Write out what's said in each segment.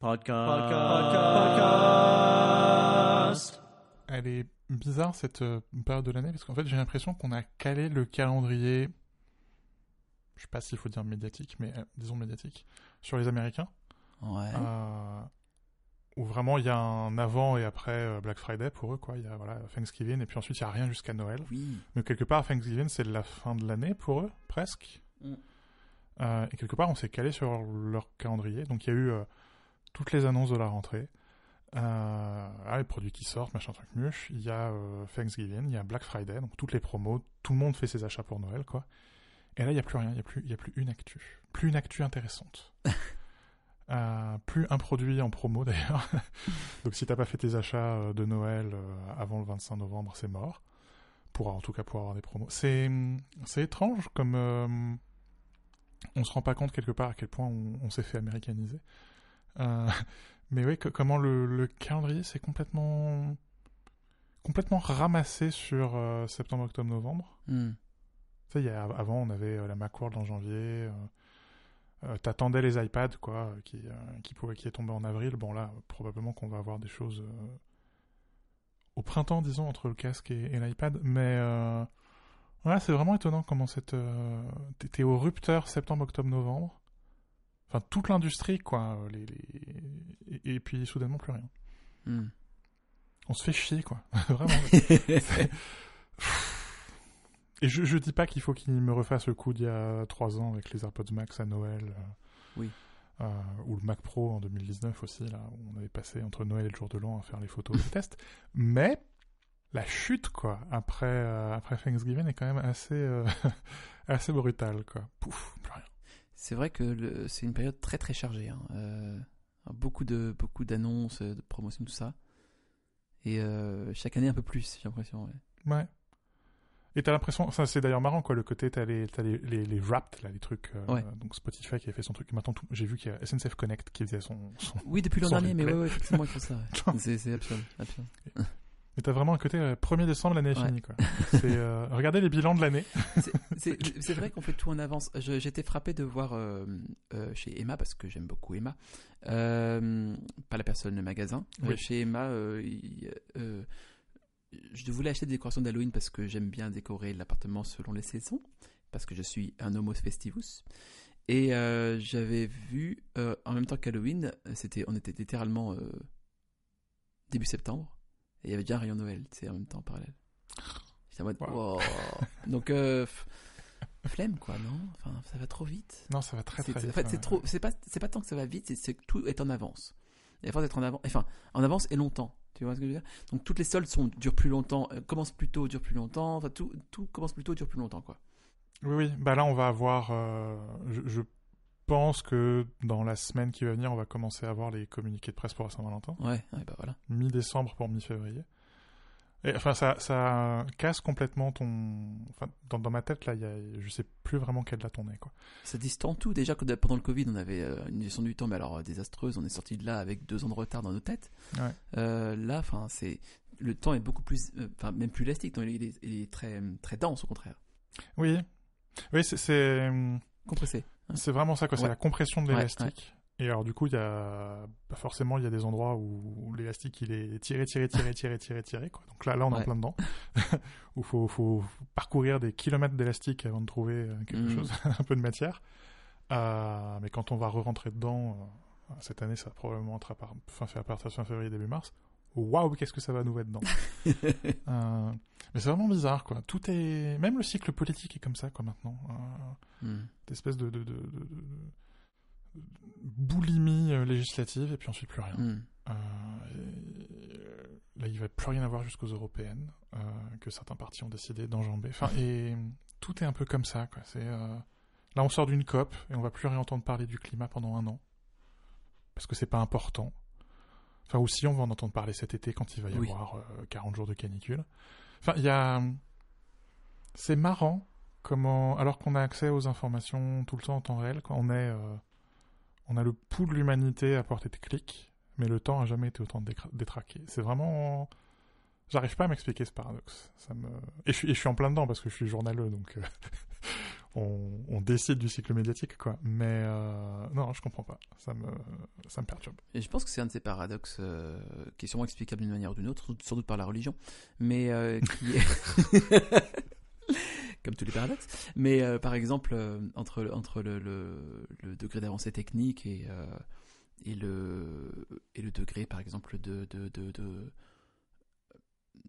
Podcast. Podcast. Elle est bizarre cette euh, période de l'année parce qu'en fait j'ai l'impression qu'on a calé le calendrier, je sais pas s'il faut dire médiatique, mais euh, disons médiatique, sur les Américains. Ouais. Euh, où vraiment il y a un avant et après Black Friday pour eux quoi. Il y a voilà Thanksgiving et puis ensuite il y a rien jusqu'à Noël. Oui. Mais quelque part Thanksgiving c'est la fin de l'année pour eux presque. Mm. Euh, et quelque part on s'est calé sur leur calendrier. Donc il y a eu euh, toutes les annonces de la rentrée. Euh, ah, les produits qui sortent, machin truc muche. Il y a euh, Thanksgiving, il y a Black Friday, donc toutes les promos, tout le monde fait ses achats pour Noël, quoi. Et là, il n'y a plus rien, il n'y a, plus- y a plus une actu. Plus une actu intéressante. Euh, plus un produit en promo, d'ailleurs. donc si t'as pas fait tes achats de Noël avant le 25 novembre, c'est mort. Pour, en tout cas, pour avoir des promos. C'est c'est étrange, comme... on se rend pas compte quelque part à quel point on, on s'est fait américaniser. Euh, mais oui, que- comment le, le calendrier s'est complètement complètement ramassé sur euh, septembre, octobre, novembre. Hmm. Tu sais, y a- avant, on avait euh, la Macworld en janvier. Euh, euh, T'attendais les iPads, quoi, qui, qui, pouvaient, qui est tombé en avril. Bon, là, probablement qu'on va avoir des choses au printemps, disons, entre le casque et, et l'iPad. Mais voilà, c'est vraiment étonnant comment cette. T'es au rupteur septembre, octobre, novembre. Enfin, toute l'industrie, quoi. Les, les- Et, et puis, soudainement, plus rien. Hmm. On se fait chier, quoi. Vraiment. Et je, je dis pas qu'il faut qu'il me refasse le coup d'il y a 3 ans avec les AirPods Max à Noël. euh, Oui. euh, ou le Mac Pro en 2019 aussi, là, où on avait passé entre Noël et le jour de l'an à faire les photos et les tests. Mais la chute, quoi, après, euh, après Thanksgiving est quand même assez, assez brutale, quoi. Pouf, plus rien. C'est vrai que c'est une période très très chargée. hein. Euh, beaucoup de beaucoup d'annonces, de promotions, tout ça. Et euh, chaque année un peu plus, j'ai l'impression. ouais. Ouais. Et t'as l'impression, ça c'est d'ailleurs marrant quoi, le côté t'as les t'as les, les, les wrapped là, les trucs, euh, Ouais. donc Spotify qui a fait son truc. Maintenant j'ai vu qu'il y a SNCF Connect qui faisait son, son... Oui, depuis l'an dernier, mais ouais, ouais, effectivement, ils font ça. ouais. c'est absurde, absurde. Mais t'as vraiment un côté euh, 1er décembre l'année est Ouais. finie quoi. Euh, regardez les bilans de l'année. C'est- vrai qu'on fait tout en avance. J'étais frappé de voir euh, euh, chez Emma, parce que j'aime beaucoup Emma, pas la personne, le magasin. Oui. Chez Emma, il- je voulais acheter des décorations d'Halloween parce que j'aime bien décorer l'appartement selon les saisons, parce que je suis un homo festivus. Et j'avais vu, en même temps qu'Halloween, c'était, on était littéralement début septembre, et il y avait déjà un rayon Noël, c'est en même temps en parallèle. J'étais en mode, Wow. wow. Donc, euh, flemme quoi, non? Enfin, ça va trop vite. Non, ça va très très vite. En fait, ouais. c'est trop. C'est pas. C'est pas tant que ça va vite. C'est c'est que tout est en avance. Et à force d'être en avance, enfin, en avance et longtemps. Tu vois ce que je veux dire? Donc toutes les soldes sont durent plus longtemps, euh, commencent plus tôt, durent plus longtemps. Enfin, tout, tout commence plus tôt, dure plus longtemps, quoi. Oui, oui. Bah là, on va avoir. euh, je, je pense que dans la semaine qui va venir, on va commencer à avoir les communiqués de presse pour la Saint-Valentin? Ouais. ouais, bah voilà. Mi-décembre pour mi-février. Et enfin, ça, ça casse complètement ton. Enfin, dans, dans ma tête, là, y a, je sais plus vraiment quelle date on est, quoi. Ça distend tout. Déjà que pendant le Covid, on avait euh, une gestion du temps, mais alors euh, désastreuse. On est sorti de là avec deux ans de retard dans nos têtes. Ouais. Euh, là, enfin, c'est le temps est beaucoup plus, enfin, même plus élastique. Non, il, est, il est très très dense au contraire. Oui. Oui, c'est- c'est. Compressé. C'est vraiment ça, quoi. C'est Ouais. la compression de Ouais, l'élastique. Et alors, du coup, il y a. bah, forcément, il y a des endroits où l'élastique, il est tiré, tiré, tiré, tiré, tiré, tiré, quoi. Donc là, là, on est en plein dedans. où il faut, faut parcourir des kilomètres d'élastique avant de trouver euh, quelque Mhm. chose, un peu de matière. Euh, mais quand on va re-rentrer dedans, euh, cette année, ça va probablement être à fin, à partir de fin février, début mars. Waouh, qu'est-ce que ça va nous mettre dedans Euh, Mais c'est vraiment bizarre, quoi. Tout est. Même le cycle politique est comme ça, quoi, maintenant. Euh, Hmm. d'espèce de, de, de, de- de- de boulimie euh, législative et puis ensuite plus rien. Hmm. Euh, et, là, il va plus rien avoir jusqu'aux européennes que certains partis ont décidé d'enjamber. Enfin, et tout est un peu comme ça. Quoi. C'est là, on sort d'une COP et on va plus rien entendre parler du climat pendant un an parce que c'est pas important. Enfin, aussi, on va en entendre parler cet été quand il va y Oui. avoir euh, 40 jours de canicule. Enfin, il y a. C'est marrant comment, alors qu'on a accès aux informations tout le temps en temps réel, quand on est, euh, on a le pouls de l'humanité à portée de clic, mais le temps a jamais été autant détraqué. C'est vraiment, j'arrive pas à m'expliquer ce paradoxe. Ça me, et je suis, et je suis en plein dedans parce que je suis journaleux, donc euh, on, décide du cycle médiatique, quoi. Mais euh, non, je comprends pas. Ça me, ça me perturbe. Et je pense que c'est un de ces paradoxes euh, qui est sûrement explicable d'une manière ou d'une autre, sans- doute par la religion, mais euh, qui est... Comme tous les paradoxes. Mais par exemple, entre, entre le, le, degré d'avancée technique et, et, le, et le degré, par exemple, de,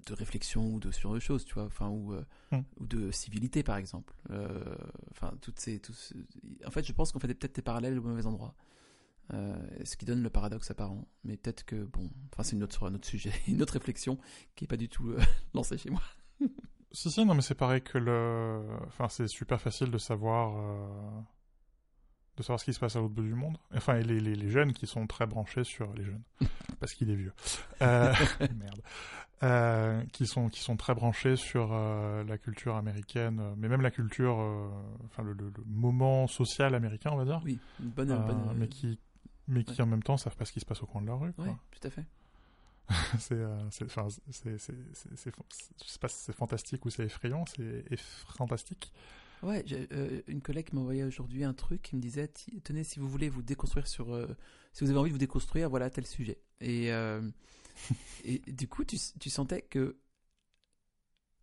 de réflexion ou de de choses, tu vois, enfin, ou, euh, Mm. ou de civilité, par exemple. Euh, Enfin, toutes ces, tous En fait, je pense qu'on fait peut-être des parallèles au mauvais endroit. Euh, ce qui donne le paradoxe apparent. Mais peut-être que, bon, enfin, c'est une autre, un autre sujet, une autre réflexion qui est pas du tout lancée chez moi. Si, si, non, mais c'est pareil que le. Enfin, c'est super facile de savoir. de savoir ce qui se passe à l'autre bout du monde. Enfin, les, les, les jeunes qui sont très branchés sur. Les jeunes. parce qu'il est vieux. Euh, Merde. Euh, qui, sont, qui sont très branchés sur euh, la culture américaine, euh, mais même la culture. Enfin, le, le, le moment social américain, on va dire. Oui, une bonne. Bonne mais qui. Mais qui ouais. en même temps savent pas ce qui se passe au coin de leur rue. Ouais, tout à fait. c'est, fantastique ou c'est effrayant, c'est fantastique. Ouais, euh, une collègue m'a envoyé aujourd'hui un truc qui me disait tenez si vous voulez vous déconstruire sur euh, si vous avez envie de vous déconstruire voilà tel sujet et euh, et du coup tu, tu sentais que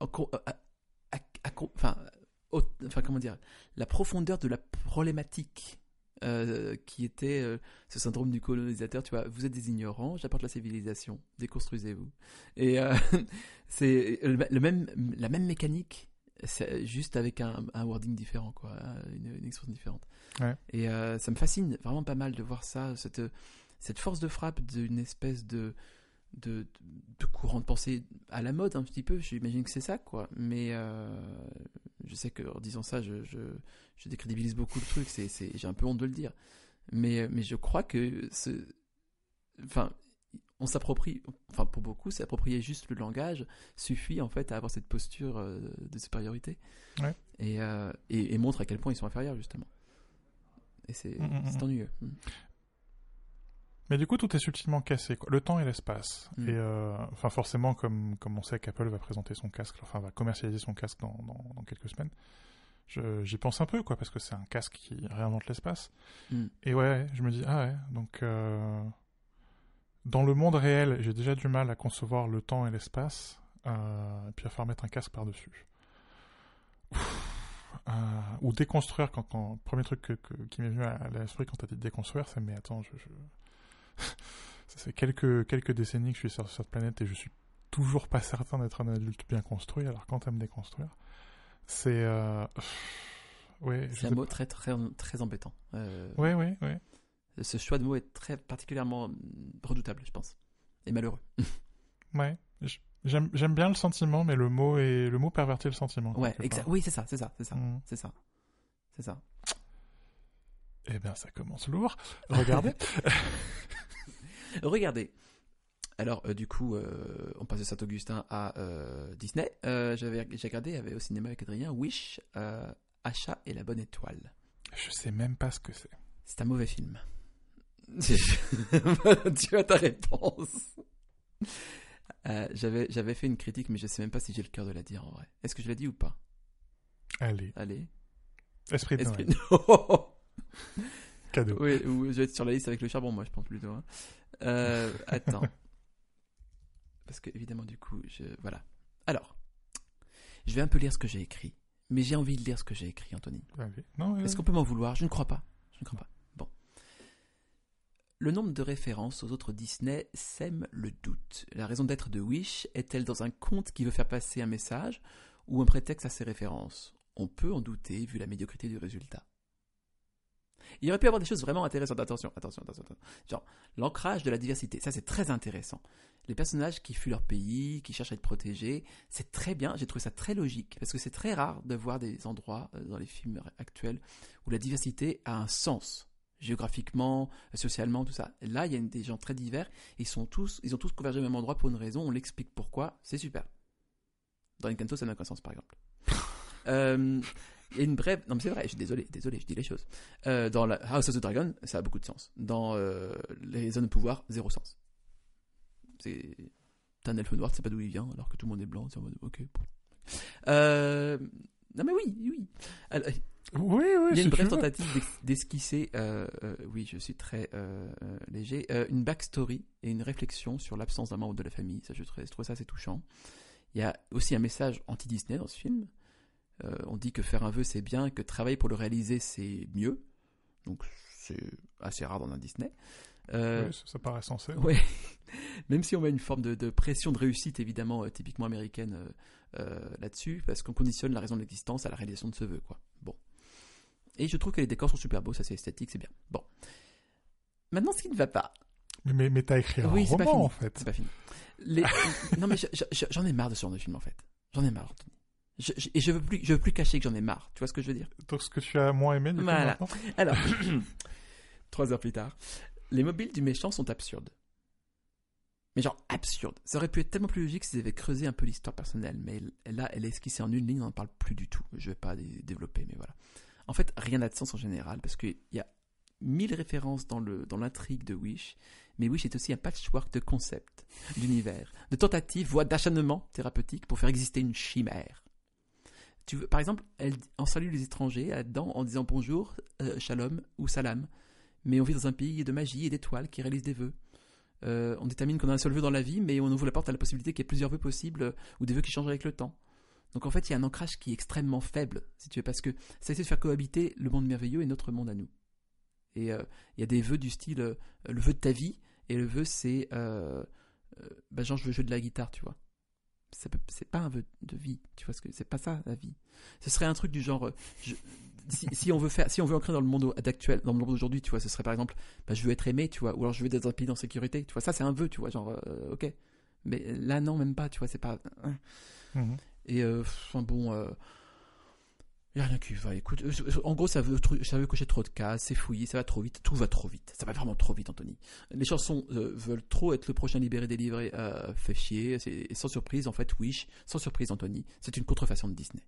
enfin enfin comment dire la profondeur de la problématique euh, qui était euh, ce syndrome du colonisateur tu vois vous êtes des ignorants j'apporte la civilisation déconstruisez-vous et euh, c'est le, le même la même mécanique juste avec un, un wording différent, quoi, une, une expression différente. Ouais. Et ça me fascine vraiment pas mal de voir ça, cette, cette force de frappe d'une espèce de, de, de courant de pensée à la mode un petit peu. J'imagine que c'est ça, quoi. Mais euh, je sais que en disant ça, je, je, je décrédibilise beaucoup le truc. C'est, c'est, j'ai un peu honte de le dire. Mais, mais je crois que ce, enfin, on s'approprie, enfin pour beaucoup, s'approprier juste le langage suffit en fait à avoir cette posture euh, de supériorité Ouais. et, euh, et, et montre à quel point ils sont inférieurs justement. Et c'est, Mm, mm, mm. ennuyeux. Mais du coup, tout est subtilement cassé, quoi. le temps et l'espace. Mm. Et euh, enfin, forcément, comme, comme on sait qu'Apple va présenter son casque, enfin, va commercialiser son casque dans, dans, dans quelques semaines, j'y pense un peu, quoi, parce que c'est un casque qui réinvente l'espace. Mm. Et ouais, je me dis, ah ouais, donc. euh, dans le monde réel, j'ai déjà du mal à concevoir le temps et l'espace, euh, et puis à faire mettre un casque par-dessus. Euh, ou déconstruire, quand, premier truc que, que- qui m'est venu à, à l'esprit quand t'as dit déconstruire, c'est mais attends, je, je... ça fait quelques, quelques décennies que je suis sur cette planète et je suis toujours pas certain d'être un adulte bien construit, alors quand t'aimes déconstruire, c'est... Euh... Ouais, C'est un mot pas. très très très embêtant. Euh, Ouais, ouais, ouais. Ce choix de mot est très particulièrement redoutable, je pense, et malheureux. Ouais. J'aime bien le sentiment, mais le mot est le mot pervertit le sentiment. Ouais. Oui, c'est ça, c'est ça, c'est ça, Mm. c'est ça, c'est ça. Eh bien, ça commence lourd. Regardez. Regardez. Alors, euh, du coup, euh, on passe de Saint-Augustin à euh, Disney. J'avais, j'ai regardé, il y avait au cinéma avec Adrien, Wish, Achat et la bonne étoile. je sais même pas ce que c'est. C'est un mauvais film. tu as ta réponse. J'avais, j'avais fait une critique, mais je sais même pas si j'ai le cœur de la dire en vrai. Est-ce que je l'ai dit ou pas? Allez. Allez. Esprit de Noël. que... Cadeau. oui, ou je vais être sur la liste avec le charbon, moi, je pense plutôt. hein. Euh, attends. Parce que, évidemment, du coup, je... voilà. Alors, je vais un peu lire ce que j'ai écrit. Mais j'ai envie de lire ce que j'ai écrit, Anthony. Est-ce qu'on peut m'en vouloir? Je ne crois pas. Je ne crois pas. Bon. Le nombre de références aux autres Disney sème le doute. La raison d'être de Wish est-elle dans un conte qui veut faire passer un message ou un prétexte à ses références? On peut en douter vu la médiocrité du résultat. Il aurait pu y avoir des choses vraiment intéressantes. Attention, attention, attention. attention. Genre, l'ancrage de la diversité. Ça, c'est très intéressant. Les personnages qui fuient leur pays, qui cherchent à être protégés, c'est très bien. J'ai trouvé ça très logique. Parce que c'est très rare de voir des endroits euh, dans les films actuels où la diversité a un sens. Géographiquement, socialement, tout ça. Là, il y a des gens très divers. Ils, sont tous, ils ont tous convergé au même endroit pour une raison. On l'explique pourquoi. C'est super. Dans Encanto, ça n'a aucun sens, par exemple. Euh, Il y a une brève. Non, mais c'est vrai, je suis désolé, désolé, je dis les choses. Euh, dans la House of the Dragon, ça a beaucoup de sens. Dans euh, les zones de pouvoir, zéro sens. C'est. T'as un elfe noir, tu sais pas d'où il vient, alors que tout le monde est blanc. C'est en mode, ok. Euh, Non, mais oui, oui. Alors, Oui, oui, Il y a une brève tentative d'esquisser, euh, euh, oui, je suis très euh, léger, une backstory et une réflexion sur l'absence d'un membre de la famille. Ça, je, trouve, je trouve ça assez touchant. Il y a aussi un message anti-Disney dans ce film. Euh, on dit que faire un vœu c'est bien, que travailler pour le réaliser c'est mieux. Donc c'est assez rare dans un Disney. Euh, Oui, ça, ça paraît sensé. Ouais. Même si on met une forme de, de pression de réussite, évidemment, euh, typiquement américaine là-dessus, parce qu'on conditionne la raison de l'existence à la réalisation de ce vœu, quoi. Bon. Et je trouve que les décors sont super beaux, ça c'est esthétique, c'est bien. Bon. Maintenant, ce qui ne va pas. Mais, mais, mais t'as écrit un oui, c'est pas roman, fini. en fait. C'est pas fini. Les- non, mais je- je- j'en ai marre de ce genre de film, en fait. J'en ai marre, Anthony. Je- je- et je veux plus, je veux plus cacher que j'en ai marre. Tu vois ce que je veux dire? Donc, ce que tu as moins aimé, du coup, Voilà. maintenant? Alors, trois heures plus tard, les mobiles du méchant sont absurdes. Mais genre absurdes. Ça aurait pu être tellement plus logique s'ils avaient creusé un peu l'histoire personnelle. Mais là, elle est esquissée en une ligne, on n'en parle plus du tout. Je vais pas dé- développer, mais voilà. En fait, rien n'a de sens en général, parce qu'il y a mille références dans le dans l'intrigue de Wish. Mais Wish est aussi un patchwork de concepts, d'univers, de tentatives, voire d'acharnement thérapeutique pour faire exister une chimère. Par exemple, elle, on salue les étrangers là-dedans en disant bonjour, euh, shalom ou salam. Mais on vit dans un pays de magie et d'étoiles qui réalisent des vœux. Euh, on détermine qu'on a un seul vœu dans la vie, mais on ouvre la porte à la possibilité qu'il y ait plusieurs vœux possibles euh, ou des vœux qui changent avec le temps. Donc en fait, il y a un ancrage qui est extrêmement faible, si tu veux, parce que ça essaie de faire cohabiter le monde merveilleux et notre monde à nous. Et il y a des vœux du style le vœu de ta vie, et le vœu c'est euh, bah, genre je veux jouer de la guitare, tu vois. C'est pas un vœu de vie, tu vois ce que c'est pas ça la vie. Ce serait un truc du genre euh, je- si, si on veut faire, si on veut ancrer dans le monde actuel, dans le monde d'aujourd'hui, tu vois, ce serait par exemple, bah, je veux être aimé, tu vois, ou alors je veux être dans un pays en sécurité, tu vois, ça c'est un vœu, tu vois, genre, euh, ok. Mais là non, même pas, tu vois, c'est pas. Mhm. Et euh, enfin bon, euh, y a rien qui va. Écoute, euh, en gros, ça veut, ça veut cocher trop de cases, c'est fouillé, ça va trop vite, tout va trop vite. Ça va vraiment trop vite, Anthony. Les chansons euh, veulent trop être le prochain libéré délivré, euh, fait chier. c'est- sans surprise, en fait, Wish, sans surprise, Anthony, c'est une contrefaçon de Disney.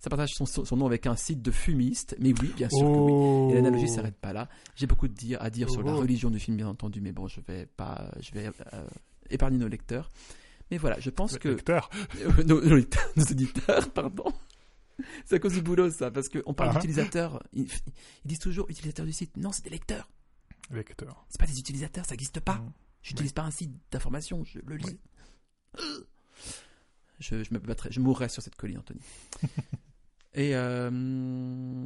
Ça partage son, son nom avec un site de fumiste, mais oui, bien sûr que oui. Oh. Et l'analogie s'arrête pas là. J'ai beaucoup de dire, à dire sur la Oh. religion du film, bien entendu, mais bon, je vais pas, je vais euh, épargner nos lecteurs. Mais voilà, je pense que nos, nos lecteurs- nos auditeurs, pardon. C'est à cause du boulot, ça, parce qu'on parle Ah. d'utilisateurs. Ils, ils disent toujours utilisateurs du site. Non, c'est des lecteurs. Lecteur. C'est pas des utilisateurs, ça n'existe pas. Mhm. J'utilise pas un site d'information, je le lis. Euh. Je, je me battrai, je mourrai sur cette colline, Anthony. Et euh,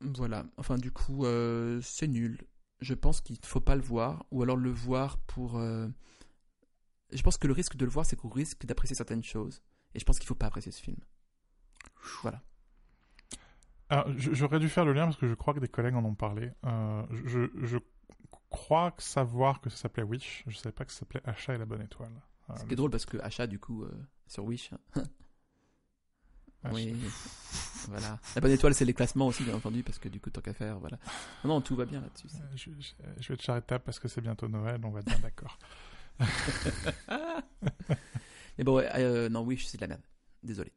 voilà. Enfin, du coup, euh, c'est nul. Je pense qu'il ne faut pas le voir, ou alors le voir pour. euh, Je pense que le risque de le voir, c'est qu'on risque d'apprécier certaines choses. Et je pense qu'il ne faut pas apprécier ce film. Voilà. Alors, je- j'aurais dû faire le lien parce que je crois que des collègues en ont parlé. Euh, je, je crois que savoir que ça s'appelait Wish. Je savais pas que ça s'appelait Achat et la bonne étoile. Euh, Ce qui est drôle parce que achat, du coup, euh, sur Wish. hein. Oui, voilà. La bonne étoile, c'est les classements aussi, bien entendu, parce que du coup, tant qu'à faire, voilà. Non, non, tout va bien là-dessus. Euh, Je, je- je vais te charitable parce que c'est bientôt Noël, on va être bien d'accord. Mais bon, ouais, euh, non, Wish, c'est de la merde. Désolé.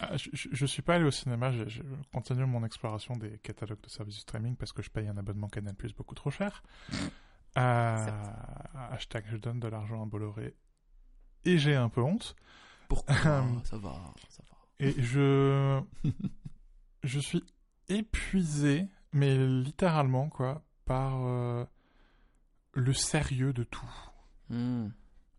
Ah, je, je suis pas allé au cinéma, je, je continue mon exploration des catalogues de services de streaming parce que je paye un abonnement Canal Plus beaucoup trop cher. Euh, hashtag je donne de l'argent à Bolloré. Et j'ai un peu honte. Pourquoi? Euh, Ça va, ça va. Et je. je suis épuisé, mais littéralement, quoi, par euh, le sérieux de tout. Hmm.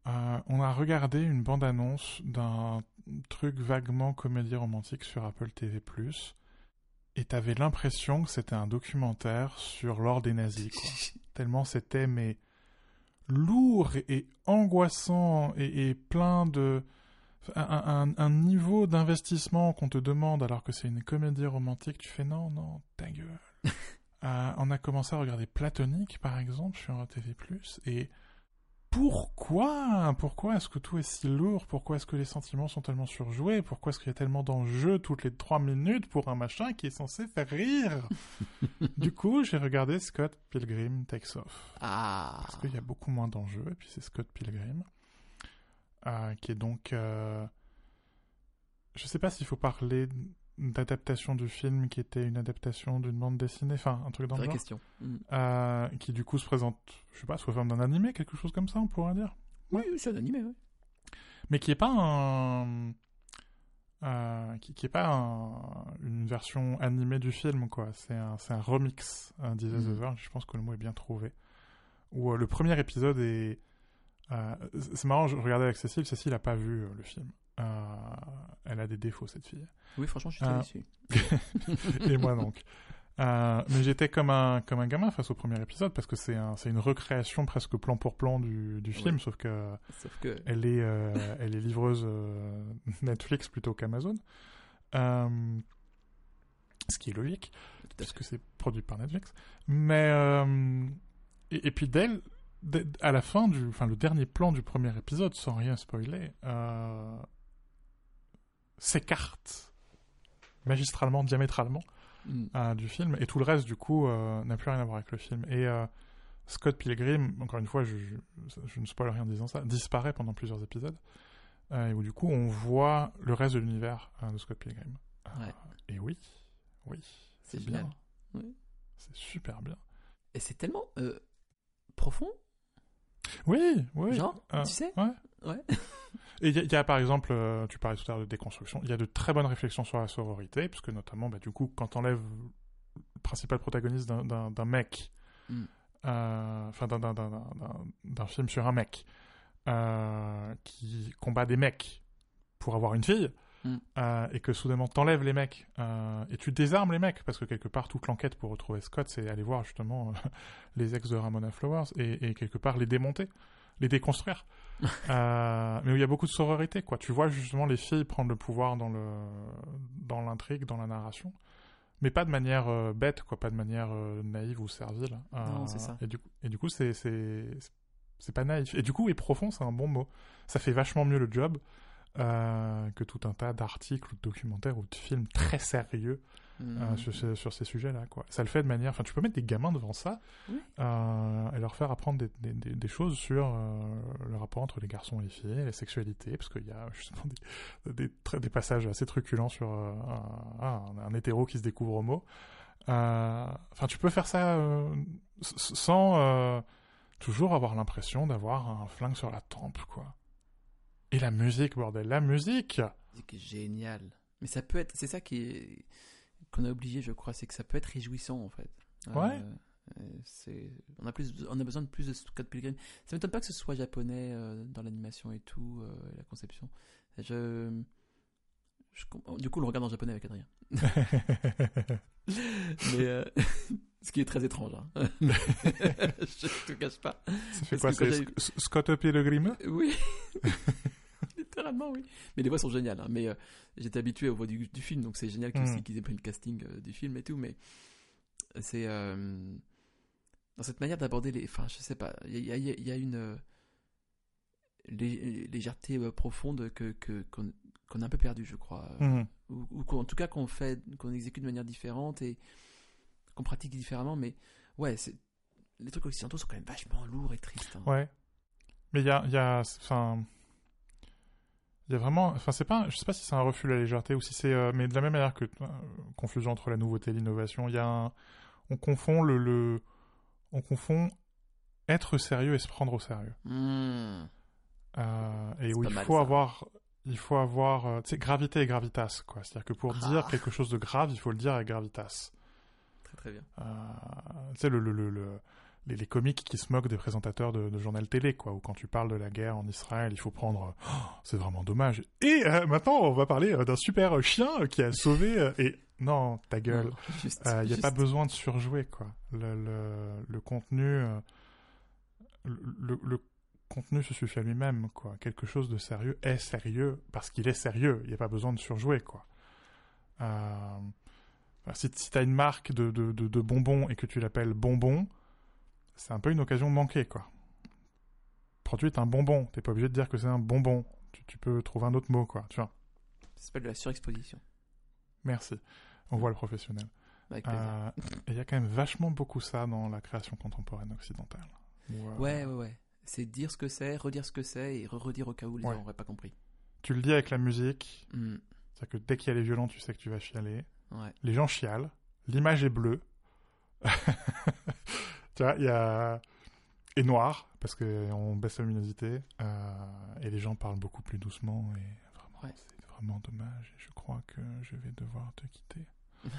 Euh, on a regardé une bande-annonce d'un truc vaguement comédie romantique sur Apple TV+, et t'avais l'impression que c'était un documentaire sur l'ordre des nazis, quoi. Tellement c'était, mais, lourd et angoissant et, et plein de... Un, un- un niveau d'investissement qu'on te demande alors que c'est une comédie romantique, tu fais non, non, ta gueule. Euh, on a commencé à regarder Platonique, par exemple, sur TV+, et pourquoi? Pourquoi est-ce que tout est si lourd? Pourquoi est-ce que les sentiments sont tellement surjoués? Pourquoi est-ce qu'il y a tellement d'enjeux toutes les trois minutes pour un machin qui est censé faire rire? Du coup, j'ai regardé Scott Pilgrim Takes Off. Ah. Parce qu'il y a beaucoup moins d'enjeux, et puis c'est Scott Pilgrim, euh, qui est donc... euh, Je sais pas s'il faut parler d'adaptation du film qui était une adaptation d'une bande dessinée, enfin un truc dans le genre. question. Hmm. Euh, qui du coup se présente, je sais pas, sous forme d'un animé, quelque chose comme ça, on pourrait dire. Oui, c'est un animé, oui. Mais qui est pas un, euh, qui, qui est pas un- une version animée du film, quoi. C'est un, un remix euh, d'Is Is the. Verge. Je pense que le mot est bien trouvé. Où euh, le premier épisode est. c'est marrant, je regardais avec Cécile. Cécile n'a pas vu le film. Euh, elle a des défauts, cette fille. Oui, franchement, je suis très Ah. déçu. Et moi donc. Euh, mais j'étais comme un, comme un gamin face au premier épisode parce que c'est un, c'est une recréation presque plan pour plan du, du film, Oui. sauf que Sauf que. elle est, euh, elle est livreuse euh, Netflix plutôt qu'Amazon. Euh, ce qui est logique, parce que c'est produit par Netflix. Mais, euh, et, et puis dès, le- dès- à la fin du, enfin le dernier plan du premier épisode, sans rien spoiler, euh, s'écarte magistralement, diamétralement Mm. euh, du film, et tout le reste, du coup, euh, n'a plus rien à voir avec le film. Et euh, Scott Pilgrim, encore une fois, je, je, je ne spoil rien en disant ça, disparaît pendant plusieurs épisodes, et où du coup, on voit le reste de l'univers de Scott Pilgrim. Ouais. Et oui, oui, C'est bien. Oui. C'est super bien. Et c'est tellement profond, Oui, oui. genre, euh, tu sais ouais. Ouais. Et il y, a- il y a par exemple, euh, tu parlais tout à l'heure de déconstruction, il y a de très bonnes réflexions sur la sororité, puisque notamment, bah, du coup, quand t'enlèves le principal protagoniste d'un- mec, Mm. euh, enfin d'un film sur un mec, euh, qui combat des mecs pour avoir une fille, Mm. euh, et que soudainement t'enlèves les mecs, euh, et tu désarmes les mecs, parce que quelque part, toute l'enquête pour retrouver Scott, c'est aller voir justement euh, les ex de Ramona Flowers, et, et quelque part les démonter, les déconstruire. Euh, mais où il y a beaucoup de sororité, quoi. Tu vois justement les filles prendre le pouvoir dans le dans l'intrigue, dans la narration, mais pas de manière bête, quoi, pas de manière naïve ou servile. Euh, Non, c'est ça. Et du coup, et du coup, c'est c'est c'est pas naïf. Et du coup, et profond, c'est un bon mot. Ça fait vachement mieux le job euh, que tout un tas d'articles ou de documentaires ou de films très sérieux Mm. euh, sur, ce- sur ces sujets-là. Quoi. Ça le fait de manière... Enfin, tu peux mettre des gamins devant ça Oui. euh, et leur faire apprendre des, des- des- des choses sur le rapport entre les garçons et les filles, les sexualités, parce qu'il y a justement des, passages assez truculents sur un, un- un hétéro qui se découvre homo. Enfin, tu peux faire ça sans toujours avoir l'impression d'avoir un flingue sur la tempe, quoi. Et la musique, bordel, la musique C'est génial. Mais ça peut être, c'est ça qui est qu'on a oublié, je crois, c'est que ça peut être réjouissant en fait. Ouais. Euh, c'est, on a plus, on a besoin de plus de Scott Pilgrim. Ça m'étonne pas que ce soit japonais euh, dans l'animation et tout, euh, la conception. Je, je com- du coup, on le regarde en japonais avec Adrien. Mais euh, ce qui est très étrange. Hein. je te cache pas. Ça fait Parce quoi C'est Scott Pilgrim? Oui. Oui. Mais les voix sont géniales. hein. Mais euh, j'étais habitué aux voix du, du film, donc c'est génial qu'ils Mm. qu'ils aient pris le casting euh, du film et tout. Mais c'est. euh, dans cette manière d'aborder les. Enfin, je sais pas. Il y a, il y a- il y a une. lé- légèreté profonde que qu'on a un peu perdu, je crois. Mhm. Ou, ou qu'en tout cas qu'on fait, qu'on exécute de manière différente et qu'on pratique différemment. Mais ouais, c'est. Les trucs occidentaux sont quand même vachement lourds et tristes. hein. Ouais. Mais il y a, il y a, enfin, il y a vraiment, enfin, c'est pas, je sais pas si c'est un refus de la légèreté ou si c'est, euh, mais de la même manière que euh, confusion entre la nouveauté et l'innovation, il y a un, on confond le, le, on confond être sérieux et se prendre au sérieux. Hmm. Euh, et C'est où il mal, faut ça. avoir, il faut avoir, tu sais, gravité et gravitas, quoi. C'est-à-dire que pour Ah. dire quelque chose de grave, il faut le dire avec gravitas. Très très bien. Tu sais, le, le, le- les, les comiques qui se moquent des présentateurs de, de journal télé, quoi, ou quand tu parles de la guerre en Israël, il faut prendre. Oh, c'est vraiment dommage. Et euh, maintenant, on va parler euh, d'un super chien qui a sauvé. euh, et non, ta gueule. Il n'y a pas besoin de surjouer, quoi. Le, le, le contenu. le, contenu se suffit à lui-même, quoi. Quelque chose de sérieux est sérieux parce qu'il est sérieux. Il n'y a pas besoin de surjouer, quoi. Euh, si si tu as une marque de, de, de, de bonbons et que tu l'appelles bonbon, c'est un peu une occasion manquée, quoi. Produit est un bonbon. T'es pas obligé de dire que c'est un bonbon. Tu, tu peux trouver un autre mot, quoi. Tu vois. Ça s'appelle de la surexposition. Merci. On voit le professionnel. Euh, il y a quand même vachement beaucoup ça dans la création contemporaine occidentale. Où, euh, Ouais, ouais, ouais. C'est dire ce que c'est, redire ce que c'est et redire au cas où les Ouais. gens n'auraient pas compris. Tu le dis avec la musique, Hmm. c'est-à-dire que dès qu'il y a les violons, tu sais que tu vas chialer. Ouais. Les gens chialent, l'image est bleue. tu vois, il y a. Et noir, parce qu'on baisse la luminosité. euh, et les gens parlent beaucoup plus doucement. Et vraiment, Ouais. c'est vraiment dommage et je crois que je vais devoir te quitter.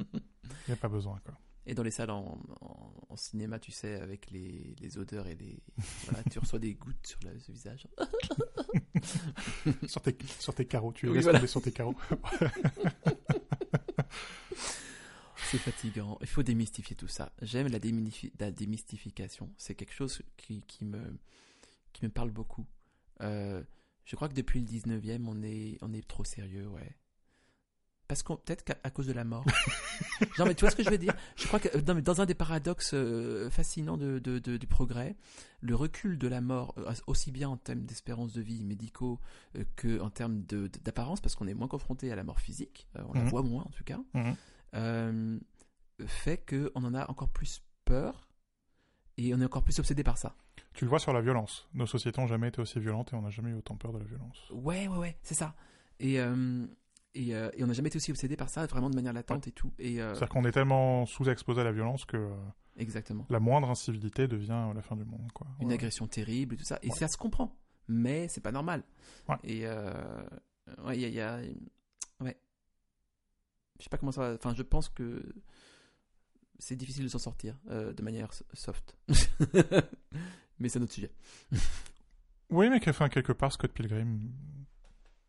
Il n'y a pas besoin, quoi. Et dans les salles en, en- en cinéma, tu sais, avec les, les odeurs et les. Voilà, tu reçois des gouttes sur le visage. sur, tes, sur tes carreaux, tu Oui, laisses voilà. sur tes carreaux. C'est fatigant. Il faut démystifier tout ça. J'aime la, la démystification. C'est quelque chose qui, qui me, qui me parle beaucoup. Euh, je crois que depuis le 19e, on est, on est trop sérieux, ouais. Parce qu'on peut-être qu'à à cause de la mort. non, mais tu vois ce que je veux dire? Je crois que non, mais dans un des paradoxes euh, fascinants de, de- de- du progrès, le recul de la mort, euh, aussi bien en termes d'espérance de vie médicaux euh, que en termes d'apparence, parce qu'on est moins confronté à la mort physique, on la Mhm. voit moins en tout cas, Mhm. Euh, fait qu'on en a encore plus peur et on est encore plus obsédé par ça. Tu le vois sur la violence. Nos sociétés n'ont jamais été aussi violentes et on n'a jamais eu autant peur de la violence. Ouais, ouais, ouais, c'est ça. Et, euh, et, euh, et on n'a jamais été aussi obsédé par ça, vraiment de manière latente et tout. Et, euh, C'est-à-dire qu'on est tellement sous-exposé à la violence que exactement. la moindre incivilité devient la fin du monde. Quoi. Une Ouais. agression terrible et tout ça. Et Ouais. ça se comprend. Mais c'est pas normal. Ouais. Et euh, ouais, il y a, il y a- Ouais. Je sais pas comment ça va. Enfin, je pense que c'est difficile de s'en sortir euh, de manière soft. mais c'est un autre sujet. Oui, mais enfin, quelque part, Scott Pilgrim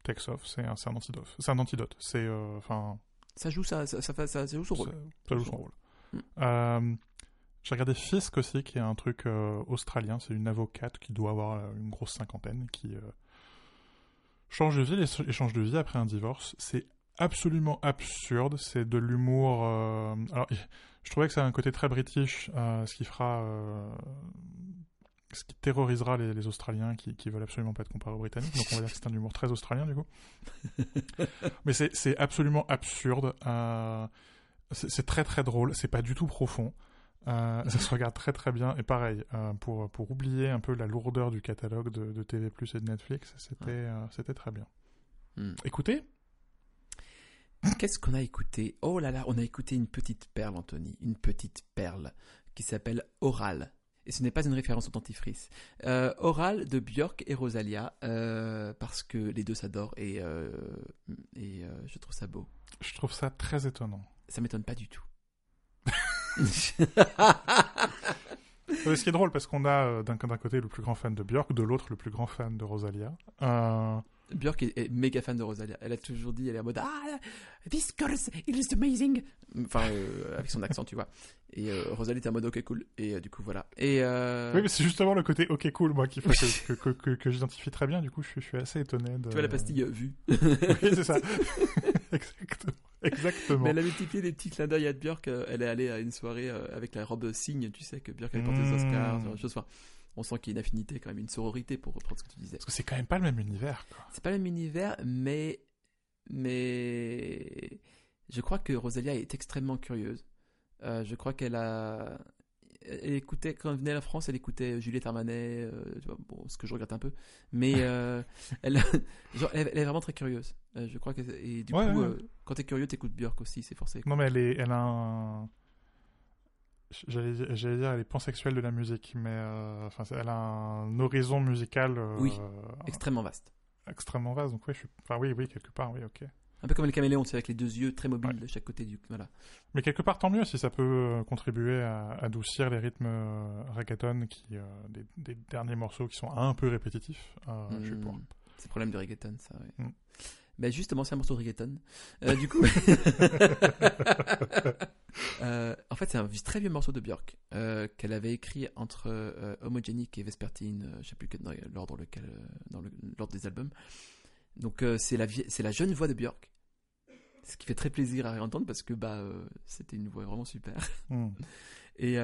takes off, c'est un, un antidote. C'est un antidote. C'est, euh, enfin, Ça joue ça, ça, ça, ça- joue son rôle. ça, joue son rôle. Mm. Euh, J'ai regardé Fisk aussi, qui est un truc australien. C'est une avocate qui doit avoir une grosse cinquantaine, qui change de vie et change de vie après un divorce. C'est absolument absurde. C'est de l'humour. euh, Alors, je trouvais que ça a un côté très british, euh, ce qui fera. euh, ce qui terrorisera les, les Australiens qui, qui veulent absolument pas être comparés aux Britanniques. Donc on va dire que c'est un humour très australien du coup. Mais c'est absolument absurde. c'est très très drôle. C'est pas du tout profond. Euh, ça se regarde très très bien. Et pareil, euh, pour, pour oublier un peu la lourdeur du catalogue de, de TV Plus et de Netflix, c'était euh, c'était très bien. Hmm. Écoutez, Qu'est-ce qu'on a écouté? Oh là là, on a écouté une petite perle, Anthony. Une petite perle qui s'appelle Oral. Et ce n'est pas une référence au dentifrice. Euh, Oral de Björk et Rosalia, euh, parce que les deux s'adorent et, euh, et je trouve ça beau. je trouve ça très étonnant. Ça m'étonne pas du tout. Ce qui est drôle, parce qu'on a d'un d'un côté le plus grand fan de Björk, de l'autre le plus grand fan de Rosalia. Björk est, est méga fan de Rosalia. Elle a toujours dit, elle est en mode Ah, this girl, it is amazing. Enfin, euh, avec son accent, tu vois. Et euh, Rosalie était en mode Ok, cool. Et euh, du coup, voilà. Et euh, Oui, mais c'est justement le côté ok cool, moi, que, que, que, que- que j'identifie très bien. Du coup, je suis, je suis assez étonné. De... tu vois la pastille vue. Oui, c'est ça. Exactement. Exactement. Mais elle a multiplié des petits clins d'œil à Björk. Elle est allée à une soirée avec la robe cygne, tu sais, que Björk avait porté aux Oscars. Genre de choses. Enfin, on sent qu'il y a une affinité, quand même, une sororité pour reprendre ce que tu disais. Parce que c'est quand même pas le même univers, quoi. C'est pas le même univers, mais. Mais. Je crois que Rosalia est extrêmement curieuse. Euh, je crois qu'elle a. Elle écoutait, quand elle venait à la France, elle écoutait Juliette Armanet, euh, tu vois, bon, ce que je regrette un peu. Mais euh, elle, genre, elle, elle est vraiment très curieuse. Je crois que. Et du Ouais, coup, ouais. quand t'es curieux, t'écoutes Björk aussi, c'est forcé. Non, mais elle, est, elle a un. J'allais dire, elle est pansexuelle de la musique, mais euh, enfin, c'est- elle a un horizon musical euh, Oui. Extrêmement vaste. extrêmement vaste. Donc, oui, je suis... enfin, oui, oui, quelque part, oui, ok. Un peu comme les caméléons, tu sais, avec les deux yeux très mobiles Ouais. de chaque côté du. Voilà. Mais quelque part, tant mieux si ça peut euh, contribuer à adoucir les rythmes reggaeton qui, euh, des, des derniers morceaux qui sont un peu répétitifs. je suis pour. Hmm. C'est le problème du reggaeton, ça, ouais. Mm. Ben justement, c'est un morceau de reggaeton. Euh, du coup. Euh, en fait, c'est un très vieux morceau de Björk euh, qu'elle avait écrit entre Homogenic et Vespertine, je sais plus que- dans l'ordre lequel, dans le- l'ordre des albums. Donc c'est la c'est la jeune voix de Björk, ce qui fait très plaisir à réentendre parce que bah c'était une voix vraiment super. Hmm. Et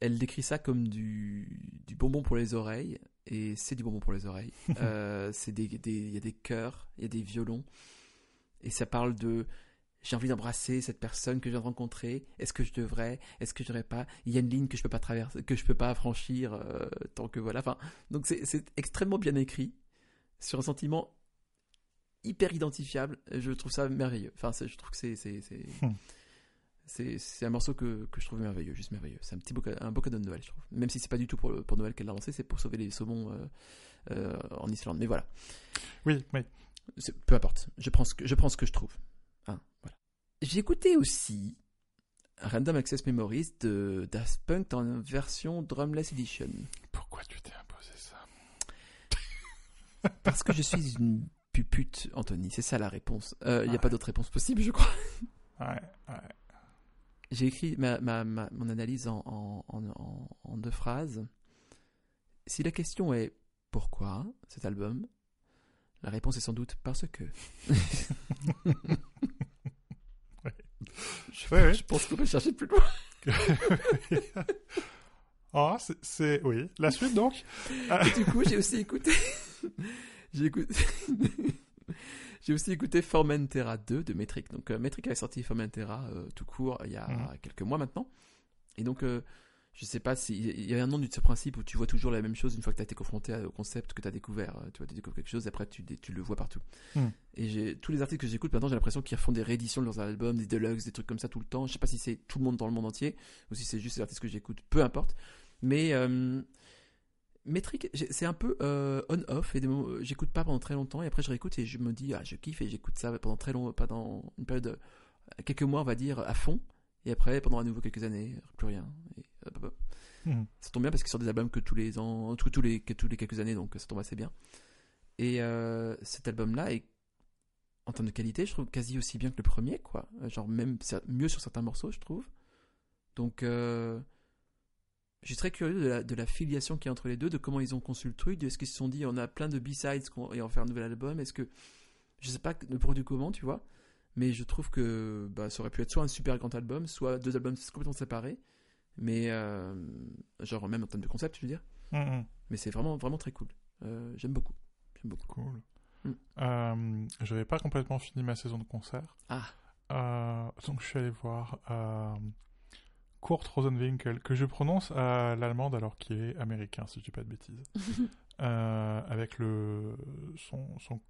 elle décrit ça comme du, du bonbon pour les oreilles. Et c'est du bonbon pour les oreilles. Euh, c'est des, des- il y a des chœurs, il y a des violons. Et ça parle de j'ai envie d'embrasser cette personne que je viens de rencontrer. Est-ce que je devrais Est-ce que je devrais pas Il y a une ligne que je peux pas traverser, que je peux pas franchir euh, tant que voilà. Enfin, donc c'est extrêmement bien écrit sur un sentiment hyper identifiable. Je trouve ça merveilleux. Enfin, je trouve que c'est c'est un morceau que, que je trouve merveilleux, juste merveilleux. C'est un petit beau, un beau cadeau de Noël, je trouve. Même si c'est pas du tout pour, pour Noël qu'elle l'a lancé, c'est pour sauver les saumons euh, euh, en Islande. Mais voilà, Oui, oui. Peu importe. Je prends ce que je, prends ce que je trouve. Hein, voilà. J'ai écouté aussi Random Access Memories de Daft Punk en version Drumless Edition. Pourquoi tu t'es imposé ça? Parce que je suis une pupute, Anthony. C'est ça la réponse. Il n'y a Ouais. pas d'autre réponse possible, je crois. Ouais, ouais. J'ai écrit ma, ma, ma- mon analyse en, en, en, en- en deux phrases. Si la question est pourquoi cet album, la réponse est sans doute parce que. je, Ouais, ouais. je pense qu'on peut chercher plus loin. Ah, c'est- c'est... Oui. La suite, donc? Et du coup, j'ai aussi écouté. j'ai écouté. J'ai aussi écouté Formentera 2 de Metric. Donc, euh, Metric avait sorti Formentera euh, tout court il y a Mhm. quelques mois maintenant. Et donc, euh, je sais pas si. Il y a un nom de ce principe où tu vois toujours la même chose une fois que tu as été confronté au concept que tu as découvert. Tu vois, tu découvres quelque chose et après tu, le vois partout. Mhm. Et j'ai tous les articles que j'écoute maintenant, j'ai l'impression qu'ils refont des rééditions de leurs albums, des deluxe, des trucs comme ça tout le temps. Je sais pas si c'est tout le monde dans le monde entier ou si c'est juste les artistes que j'écoute, peu importe. Mais euh, Metric, j'ai- c'est un peu euh, on-off et des moments, euh, j'écoute pas pendant très longtemps et après je réécoute et je me dis ah je kiffe et j'écoute ça pendant très long, pendant une période euh, quelques mois on va dire à fond et après pendant à nouveau quelques années plus rien. Et, hop, hop, hop. Mhm. Ça tombe bien parce qu'ils sortent des albums que tous les ans, tous les, que tous les quelques années donc ça tombe assez bien. Et euh, cet album-là est en termes de qualité, je trouve quasi aussi bien que le premier, quoi. Genre même mieux sur certains morceaux, je trouve. Donc, euh, je suis très curieux de la, de la filiation qu'il y a entre les deux, de comment ils ont conçu le truc, de est-ce qu'ils se sont dit on a plein de B-sides et on va faire un nouvel album. Est-ce que je sais pas le produit comment, tu vois, mais je trouve que bah, ça aurait pu être soit un super grand album, soit deux albums complètement séparés, mais euh, genre même en termes de concept, je veux dire. Mhm. Mais c'est vraiment vraiment très cool. Euh, J'aime beaucoup. J'aime beaucoup. Cool. Mm. Euh, j'avais pas complètement fini ma saison de concert. Ah. Euh, donc je suis allé voir Kurt Rosenwinkel, que je prononce à l'allemande alors qu'il est américain, si je dis pas de bêtises. Euh, avec le, son, son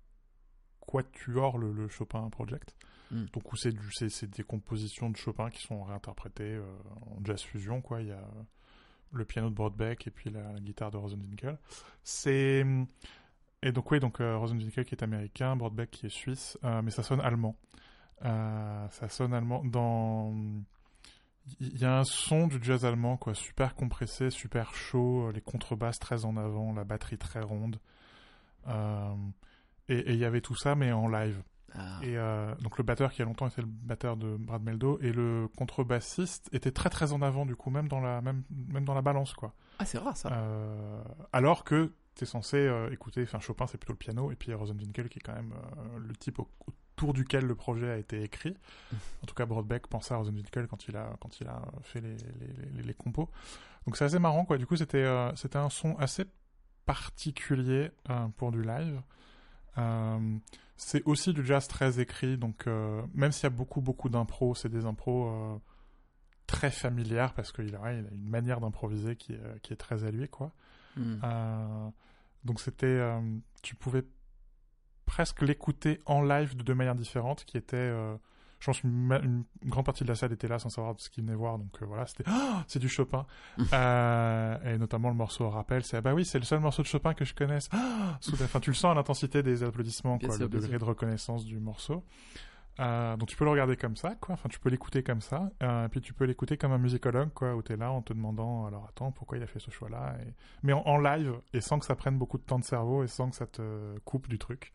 quatuor, le, le Chopin Project. Mm. Donc où c'est du- c'est c'est des compositions de Chopin qui sont réinterprétées euh, en jazz fusion, quoi. Il y a euh, le piano de Broadbeck et puis la, la guitare de Rosenwinkel. C'est et donc oui, donc euh, Rosenwinkel qui est américain, Broadbeck qui est suisse, euh, mais ça sonne allemand. Euh, ça sonne allemand dans. Il y a un son du jazz allemand quoi, super compressé, super chaud, les contrebasses très en avant, la batterie très ronde. Euh, et il y avait tout ça, mais en live. Ah. Et euh, donc le batteur qui a longtemps été le batteur de Brad Meldo et le contrebassiste était très très en avant du coup, même dans la même même dans la balance quoi. Ah, c'est rare ça. Euh, alors que t'es censé euh, écouter, enfin Chopin c'est plutôt le piano et puis Rosenwinkel qui est quand même euh, le type au- autour duquel le projet a été écrit. En tout cas Broadbeck pensait à Rosenwinkel quand il a quand il a fait les les, les, les compos. Donc c'est assez marrant quoi. Du coup c'était euh, c'était un son assez particulier euh, pour du live. Euh, c'est aussi du jazz très écrit, donc même s'il y a beaucoup beaucoup d'impro, c'est des impros très familières parce qu'il ouais, il a une manière d'improviser qui, est- qui est très à lui, quoi. Hmm. Donc c'était, tu pouvais presque l'écouter en live de deux manières différentes, qui étaient, euh, je pense une grande partie de la salle était là sans savoir ce qu'ils venaient voir, donc euh, voilà, c'était, Ah, c'est du Chopin, Euh, et notamment le morceau rappel, c'est ah bah oui, c'est le seul morceau de Chopin que je connaisse. Soudain, enfin tu le sens à l'intensité des applaudissements, quoi, sûr, le degré sûr. de reconnaissance du morceau. Donc tu peux le regarder comme ça, quoi. Enfin, tu peux l'écouter comme ça, et puis tu peux l'écouter comme un musicologue, quoi, où t'es là en te demandant, alors attends, pourquoi il a fait ce choix-là, et... mais en, en live et sans que ça prenne beaucoup de temps de cerveau et sans que ça te coupe du truc,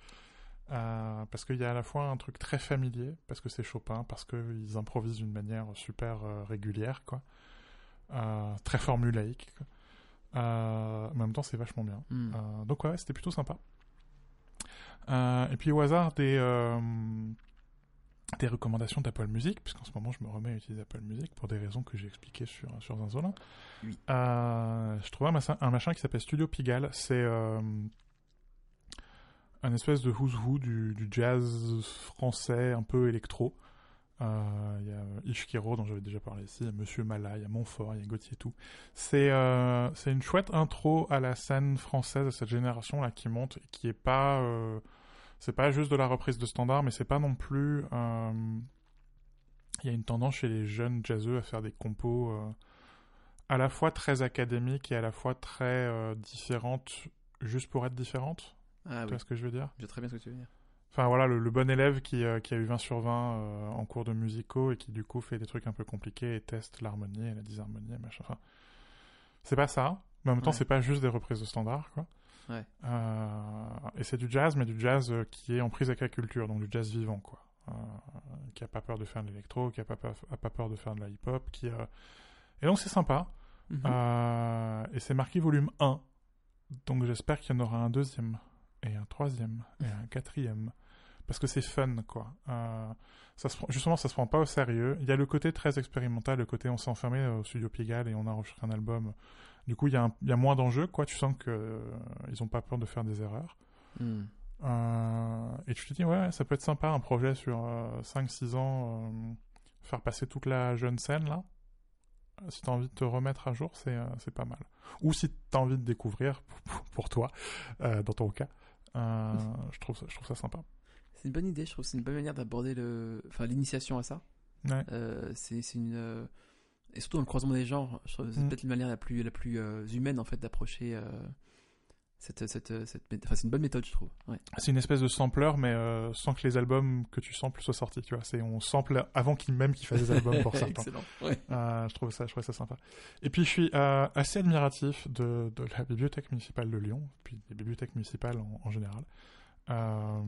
Euh, parce qu'il y a à la fois un truc très familier, parce que c'est Chopin, parce qu'ils improvisent d'une manière super euh, régulière, quoi, Euh, très formulaïque. Quoi. En même temps, c'est vachement bien. Hmm. Donc ouais, c'était plutôt sympa. Et puis au hasard des des recommandations d'Apple Music, puisqu'en ce moment je me remets à utiliser Apple Music pour des raisons que j'ai expliquées sur sur Zinzolin. Oui. Euh, je trouvais un machin, un machin qui s'appelle Studio Pigalle. C'est euh, un espèce de who's who du, jazz français un peu électro. Euh, Il y a Ishkiro dont j'avais déjà parlé ici, il y a Monsieur Mala, il y a Montfort, il y a Gauthier et tout. C'est euh, une chouette intro à la scène française de cette génération là qui monte qui est pas euh, c'est pas juste de la reprise de standard mais c'est pas non plus euh, il y a une tendance chez les jeunes jazzeux à faire des compos euh, à la fois très académiques et à la fois très euh, différentes, juste pour être différentes. Ah tu oui, vois ce que je veux dire? Je très bien ce que tu veux dire. Enfin voilà, le, le bon élève qui, euh, qui a eu 20 sur 20 euh, en cours de musicaux et qui du coup fait des trucs un peu compliqués et teste l'harmonie et la disharmonie et machin. Enfin, c'est pas ça, mais en même temps Ouais. c'est pas juste des reprises de standards quoi. Ouais. Euh, et c'est du jazz, mais du jazz qui est en prise avec la culture, donc du jazz vivant quoi. Qui a pas peur de faire de l'électro, qui a pas peur, a pas peur de faire de la hip-hop, qui et donc c'est sympa. Mhm. Et c'est marqué volume 1. Donc j'espère qu'il y en aura un deuxième, et un troisième, et un quatrième. Parce que c'est fun, quoi. Euh, ça se justement, ça se prend pas au sérieux. Il y a le côté très expérimental, le côté on s'est enfermé euh, au studio Pigalle et on a enregistré un album. Du coup, il y, a un- il y a moins d'enjeux, quoi. Tu sens que euh, ils ont pas peur de faire des erreurs. Mhm. Euh, et tu te dis, ouais, ça peut être sympa un projet sur 5-6 ans, euh, faire passer toute la jeune scène là. Si t'as envie de te remettre à jour, c'est euh, pas mal. Ou si t'as envie de découvrir, pour, pour toi, euh, dans ton cas, euh, je, trouve ça, je trouve ça sympa. C'est une bonne idée, je trouve. C'est une bonne manière d'aborder le, enfin l'initiation à ça. Ouais. Euh, c'est c'est une euh, et surtout dans le croisement des genres, c'est Mm. peut-être une manière la plus la plus humaine en fait d'approcher cette cette cette mé- enfin c'est une bonne méthode je trouve. Ouais. C'est une espèce de sampler, mais euh, sans que les albums que tu samples soient sortis. Tu vois, c'est on sample avant qu'ils même qu'ils fassent des albums pour certains. Excellent. Ouais. Euh, je trouve ça, je trouve ça sympa. Et puis je suis euh, assez admiratif de, de la bibliothèque municipale de Lyon, puis des bibliothèques municipales en, en général. Euh,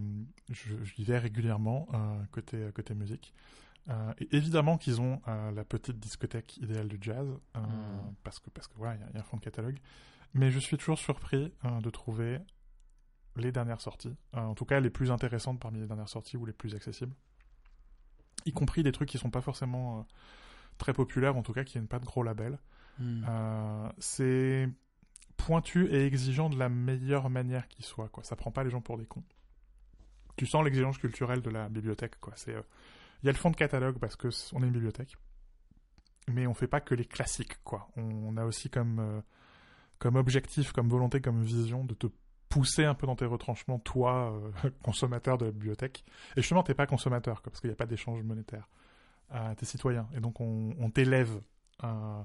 je, je y vais régulièrement euh, côté côté musique. Euh, et évidemment qu'ils ont euh, la petite discothèque idéale du jazz, euh, Mm. parce que parce que voilà, il y y, a un fond de catalogue. Mais je suis toujours surpris euh, de trouver les dernières sorties, euh, en tout cas les plus intéressantes parmi les dernières sorties ou les plus accessibles, y compris des trucs qui sont pas forcément euh, très populaires, en tout cas qui n'ont pas de gros labels. Mm. Euh, c'est pointu et exigeant de la meilleure manière qui soit. Quoi. Ça prend pas les gens pour des cons. Tu sens l'exigence culturelle de la bibliothèque. Quoi. C'est, il y a le fond de catalogue parce que c- on est une bibliothèque, mais on fait pas que les classiques. Quoi. On, on a aussi comme comme objectif, comme volonté, comme vision de te pousser un peu dans tes retranchements, toi, euh, consommateur de la bibliothèque. Et justement, t'es pas consommateur, parce qu'il n'y a pas d'échange monétaire. Euh, t'es citoyen, et donc on, t'élève. Euh,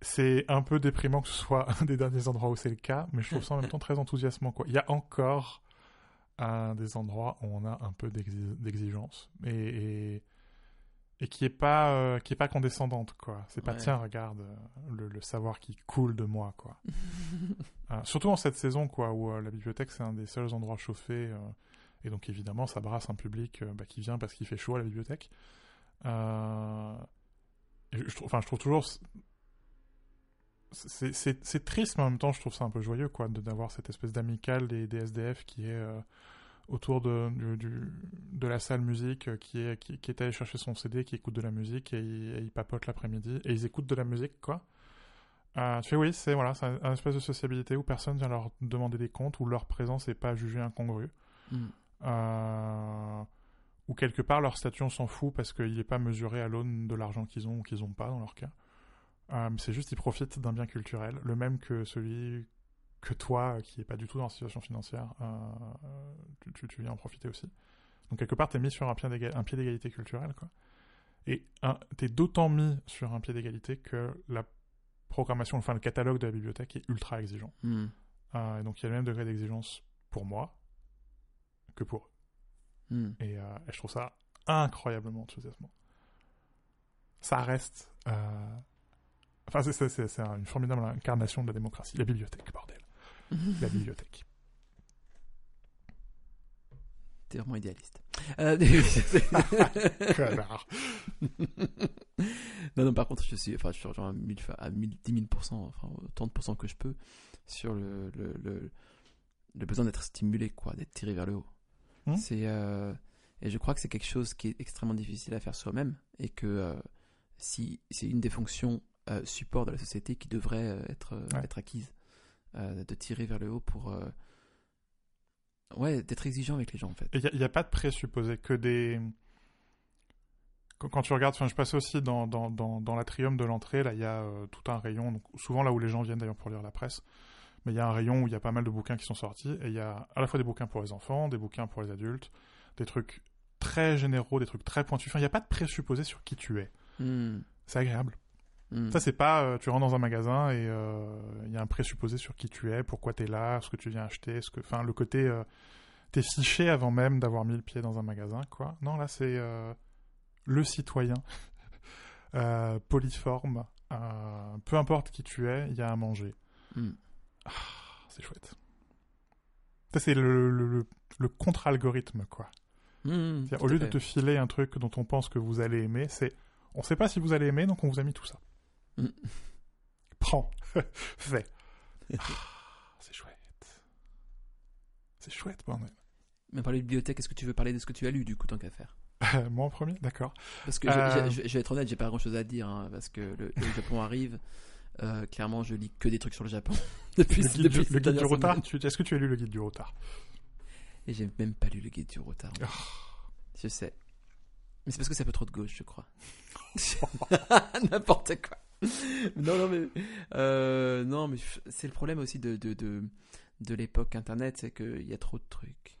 c'est un peu déprimant que ce soit un des derniers endroits où c'est le cas, mais je trouve ça en même temps très enthousiasmant. Il y a encore un des endroits où on a un peu d'exi- d'exigence et, et qui est pas euh, qui est pas condescendante quoi. C'est pas Ouais. tiens regarde euh, le, le savoir qui coule de moi quoi. Euh, surtout en cette saison quoi où la bibliothèque c'est un des seuls endroits chauffés et donc évidemment ça brasse un public bah, qui vient parce qu'il fait chaud à la bibliothèque. Je, trouve, enfin je trouve toujours c'est- triste, mais en même temps, je trouve ça un peu joyeux, quoi, d'avoir cette espèce d'amicale des, des SDF qui est autour de, du, du- de la salle musique, euh, qui est, qui, qui est allé chercher son CD, qui écoute de la musique, et, ils- et ils papotent l'après-midi, et ils écoutent de la musique, quoi. Euh, tu fais oui, c'est voilà, un, un espèce de sociabilité où personne vient leur demander des comptes, où leur présence n'est pas jugée incongrue. Mm. Euh, ou quelque part leur statut on s'en fout parce qu'il n'est pas mesuré à l'aune de l'argent qu'ils ont ou qu'ils n'ont pas dans leur cas. Euh, c'est juste ils profitent d'un bien culturel, le même que celui que toi qui n'est pas du tout dans la situation financière, euh, tu, tu- tu viens en profiter aussi. Donc quelque part t'es mis sur un pied d'égalité culturelle quoi. Et un- t'es d'autant mis sur un pied d'égalité que la programmation, enfin le catalogue de la bibliothèque est ultra exigeant. Mm. Euh, et donc il y a le même degré d'exigence pour moi que pour eux. Mm. Et, euh, et je trouve ça incroyablement enthousiasmant. Ça reste. euh, Enfin, c'est une formidable incarnation de la démocratie. La bibliothèque, bordel. La bibliothèque. T'es vraiment idéaliste. Euh, Connard. non, non, par contre, je suis, enfin, je suis genre à, 1000 fois- à 1000, 10 000 enfin, autant de pourcents que je peux sur le, le, le, le besoin d'être stimulé, quoi, d'être tiré vers le haut. Hmm. C'est, euh, et je crois que c'est quelque chose qui est extrêmement difficile à faire soi-même et que euh, si c'est une des fonctions support de la société qui devrait être, Ouais. être acquise, euh, de tirer vers le haut pour, euh, ouais, d'être exigeant avec les gens en fait. Il n'y a, pas de présupposé que des. Quand, quand tu regardes, enfin, je passais aussi dans, dans, dans, dans l'atrium de l'entrée, là, il y a euh, tout un rayon, donc, souvent là où les gens viennent d'ailleurs pour lire la presse, mais il y a un rayon où il y a pas mal de bouquins qui sont sortis, et il y a à la fois des bouquins pour les enfants, des bouquins pour les adultes, des trucs très généraux, des trucs très pointus. Enfin, il n'y a pas de présupposé sur qui tu es. Hmm. C'est agréable. Hmm. Ça, c'est pas euh, tu rentres dans un magasin et euh, il y a un présupposé sur qui tu es, pourquoi tu es là, ce que tu viens acheter, ce que, enfin, le côté euh, t'es fiché avant même d'avoir mis le pied dans un magasin, quoi. Non, là, c'est euh, le citoyen, polyforme, peu importe qui tu es, il y a à manger. Hmm. C'est chouette. Ça, c'est le, le, le- le contre-algorithme, quoi. Hmm, Au lieu de te filer un truc dont on pense que vous allez aimer, c'est on sait pas si vous allez aimer, donc on vous a mis tout ça. Mm. Prends, fais. Ah, c'est chouette. C'est chouette, bordel. Mais parler de bibliothèque, est-ce que tu veux parler de ce que tu as lu du coup tant qu'à faire? Moi en premier, d'accord. Parce que Euh. je, je vais être honnête, j'ai pas grand chose à dire hein, parce que le, le Japon arrive. euh, clairement, je lis que des trucs sur le Japon depuis, Le guide, depuis le guide du retard, est-ce que tu as lu le guide du retard? Et j'ai même pas lu le guide du retard. Oh. Je sais. Mais c'est parce que c'est un peu trop de gauche, je crois. N'importe quoi. Non, non, mais. euh, non, mais c'est le problème aussi de, de, de, de l'époque Internet, c'est qu'il y a trop de trucs.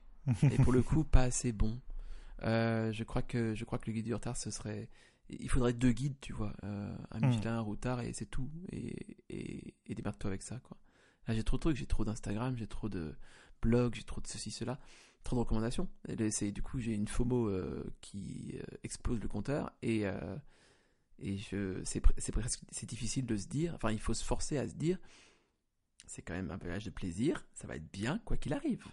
Et pour le coup, pas assez bon. Euh, je, crois que, je crois que le guide du retard, ce serait. Il faudrait deux guides, tu vois. euh, un Hmm. Michelin, un routard, et c'est tout. Et, et, et démerde-toi avec ça, quoi. Là, j'ai trop de trucs, j'ai trop d'Instagram, j'ai trop de blogs, j'ai trop de ceci, cela. Trop de recommandations. Et du coup, j'ai une FOMO euh, qui explose le compteur. Et, et c'est, c'est presque c'est difficile de se dire. Enfin, il faut se forcer à se dire c'est quand même un voyage de plaisir. Ça va être bien, quoi qu'il arrive.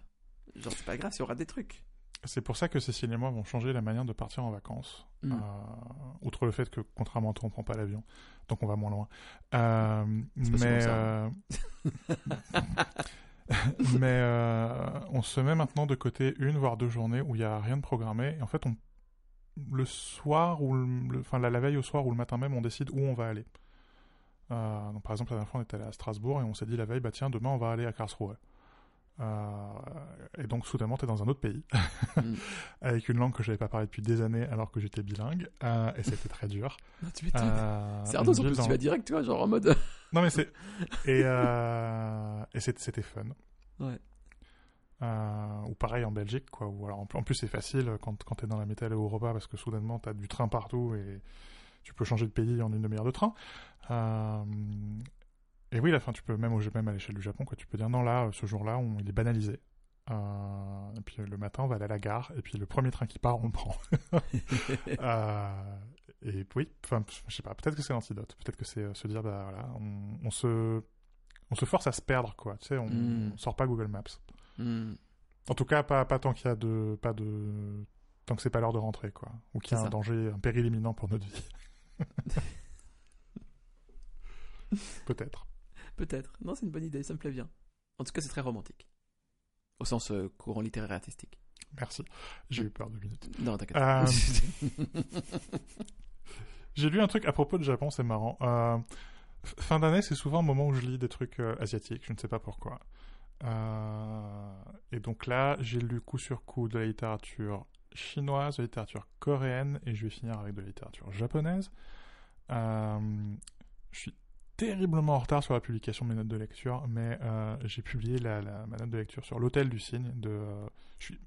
Genre, c'est pas grave s'il y aura des trucs. C'est pour ça que Cécile et moi vont changer la manière de partir en vacances. Mm. Euh, outre le fait que, contrairement à toi, on prend pas l'avion, donc on va moins loin. Euh, mais euh, mais euh, on se met maintenant de côté une voire deux journées où il y a rien de programmé. Et en fait, on le soir ou le, enfin la, la veille au soir ou le matin même, on décide où on va aller. Euh, donc par exemple, la dernière fois, on est allé à Strasbourg et on s'est dit la veille, bah tiens, demain on va aller à Karlsruhe. Euh, et donc soudainement, tu es dans un autre pays Mm. avec une langue que je n'avais pas parlé depuis des années alors que j'étais bilingue euh, et c'était très dur. Non, tu c'est en plus, dans- tu vas direct, tu vois, genre en mode. Non mais c'est et et c'était fun. Ouais. Euh, ou pareil en Belgique quoi. Ou alors en plus c'est facile quand quand t'es dans la métal Europa parce que soudainement t'as du train partout et tu peux changer de pays en une demi-heure de train. Euh, Et oui, la fin, tu peux même, au- même à l'échelle du Japon, quoi, tu peux dire non, là, ce jour-là, on- il est banalisé. Euh, et puis le matin, on va aller à la gare, et puis le premier train qui part, on le prend. Euh, et oui, enfin, je sais pas, peut-être que c'est l'antidote, peut-être que c'est euh, se dire, bah voilà, on, on se, on se force à se perdre, quoi. Tu sais, on, Mm. on sort pas Google Maps. En tout cas, pas, pas tant qu'il y a de, pas de, tant que c'est pas l'heure de rentrer, quoi, ou qu'il y a un ça. danger, un péril imminent pour notre vie. peut-être. Peut-être. Non, c'est une bonne idée, ça me plaît bien. En tout cas, c'est très romantique. Au sens euh, courant littéraire et artistique. Merci. J'ai eu peur deux minutes. Non, t'inquiète. Euh, J'ai lu un truc à propos de Japon, c'est marrant. Euh, fin d'année, c'est souvent un moment où je lis des trucs asiatiques, je ne sais pas pourquoi. Euh, et donc là, j'ai lu coup sur coup de la littérature chinoise, de la littérature coréenne, et je vais finir avec de la littérature japonaise. Euh, je suis terriblement en retard sur la publication de mes notes de lecture, mais euh, j'ai publié la, la- ma note de lecture sur l'Hôtel du Cygne. De, je suis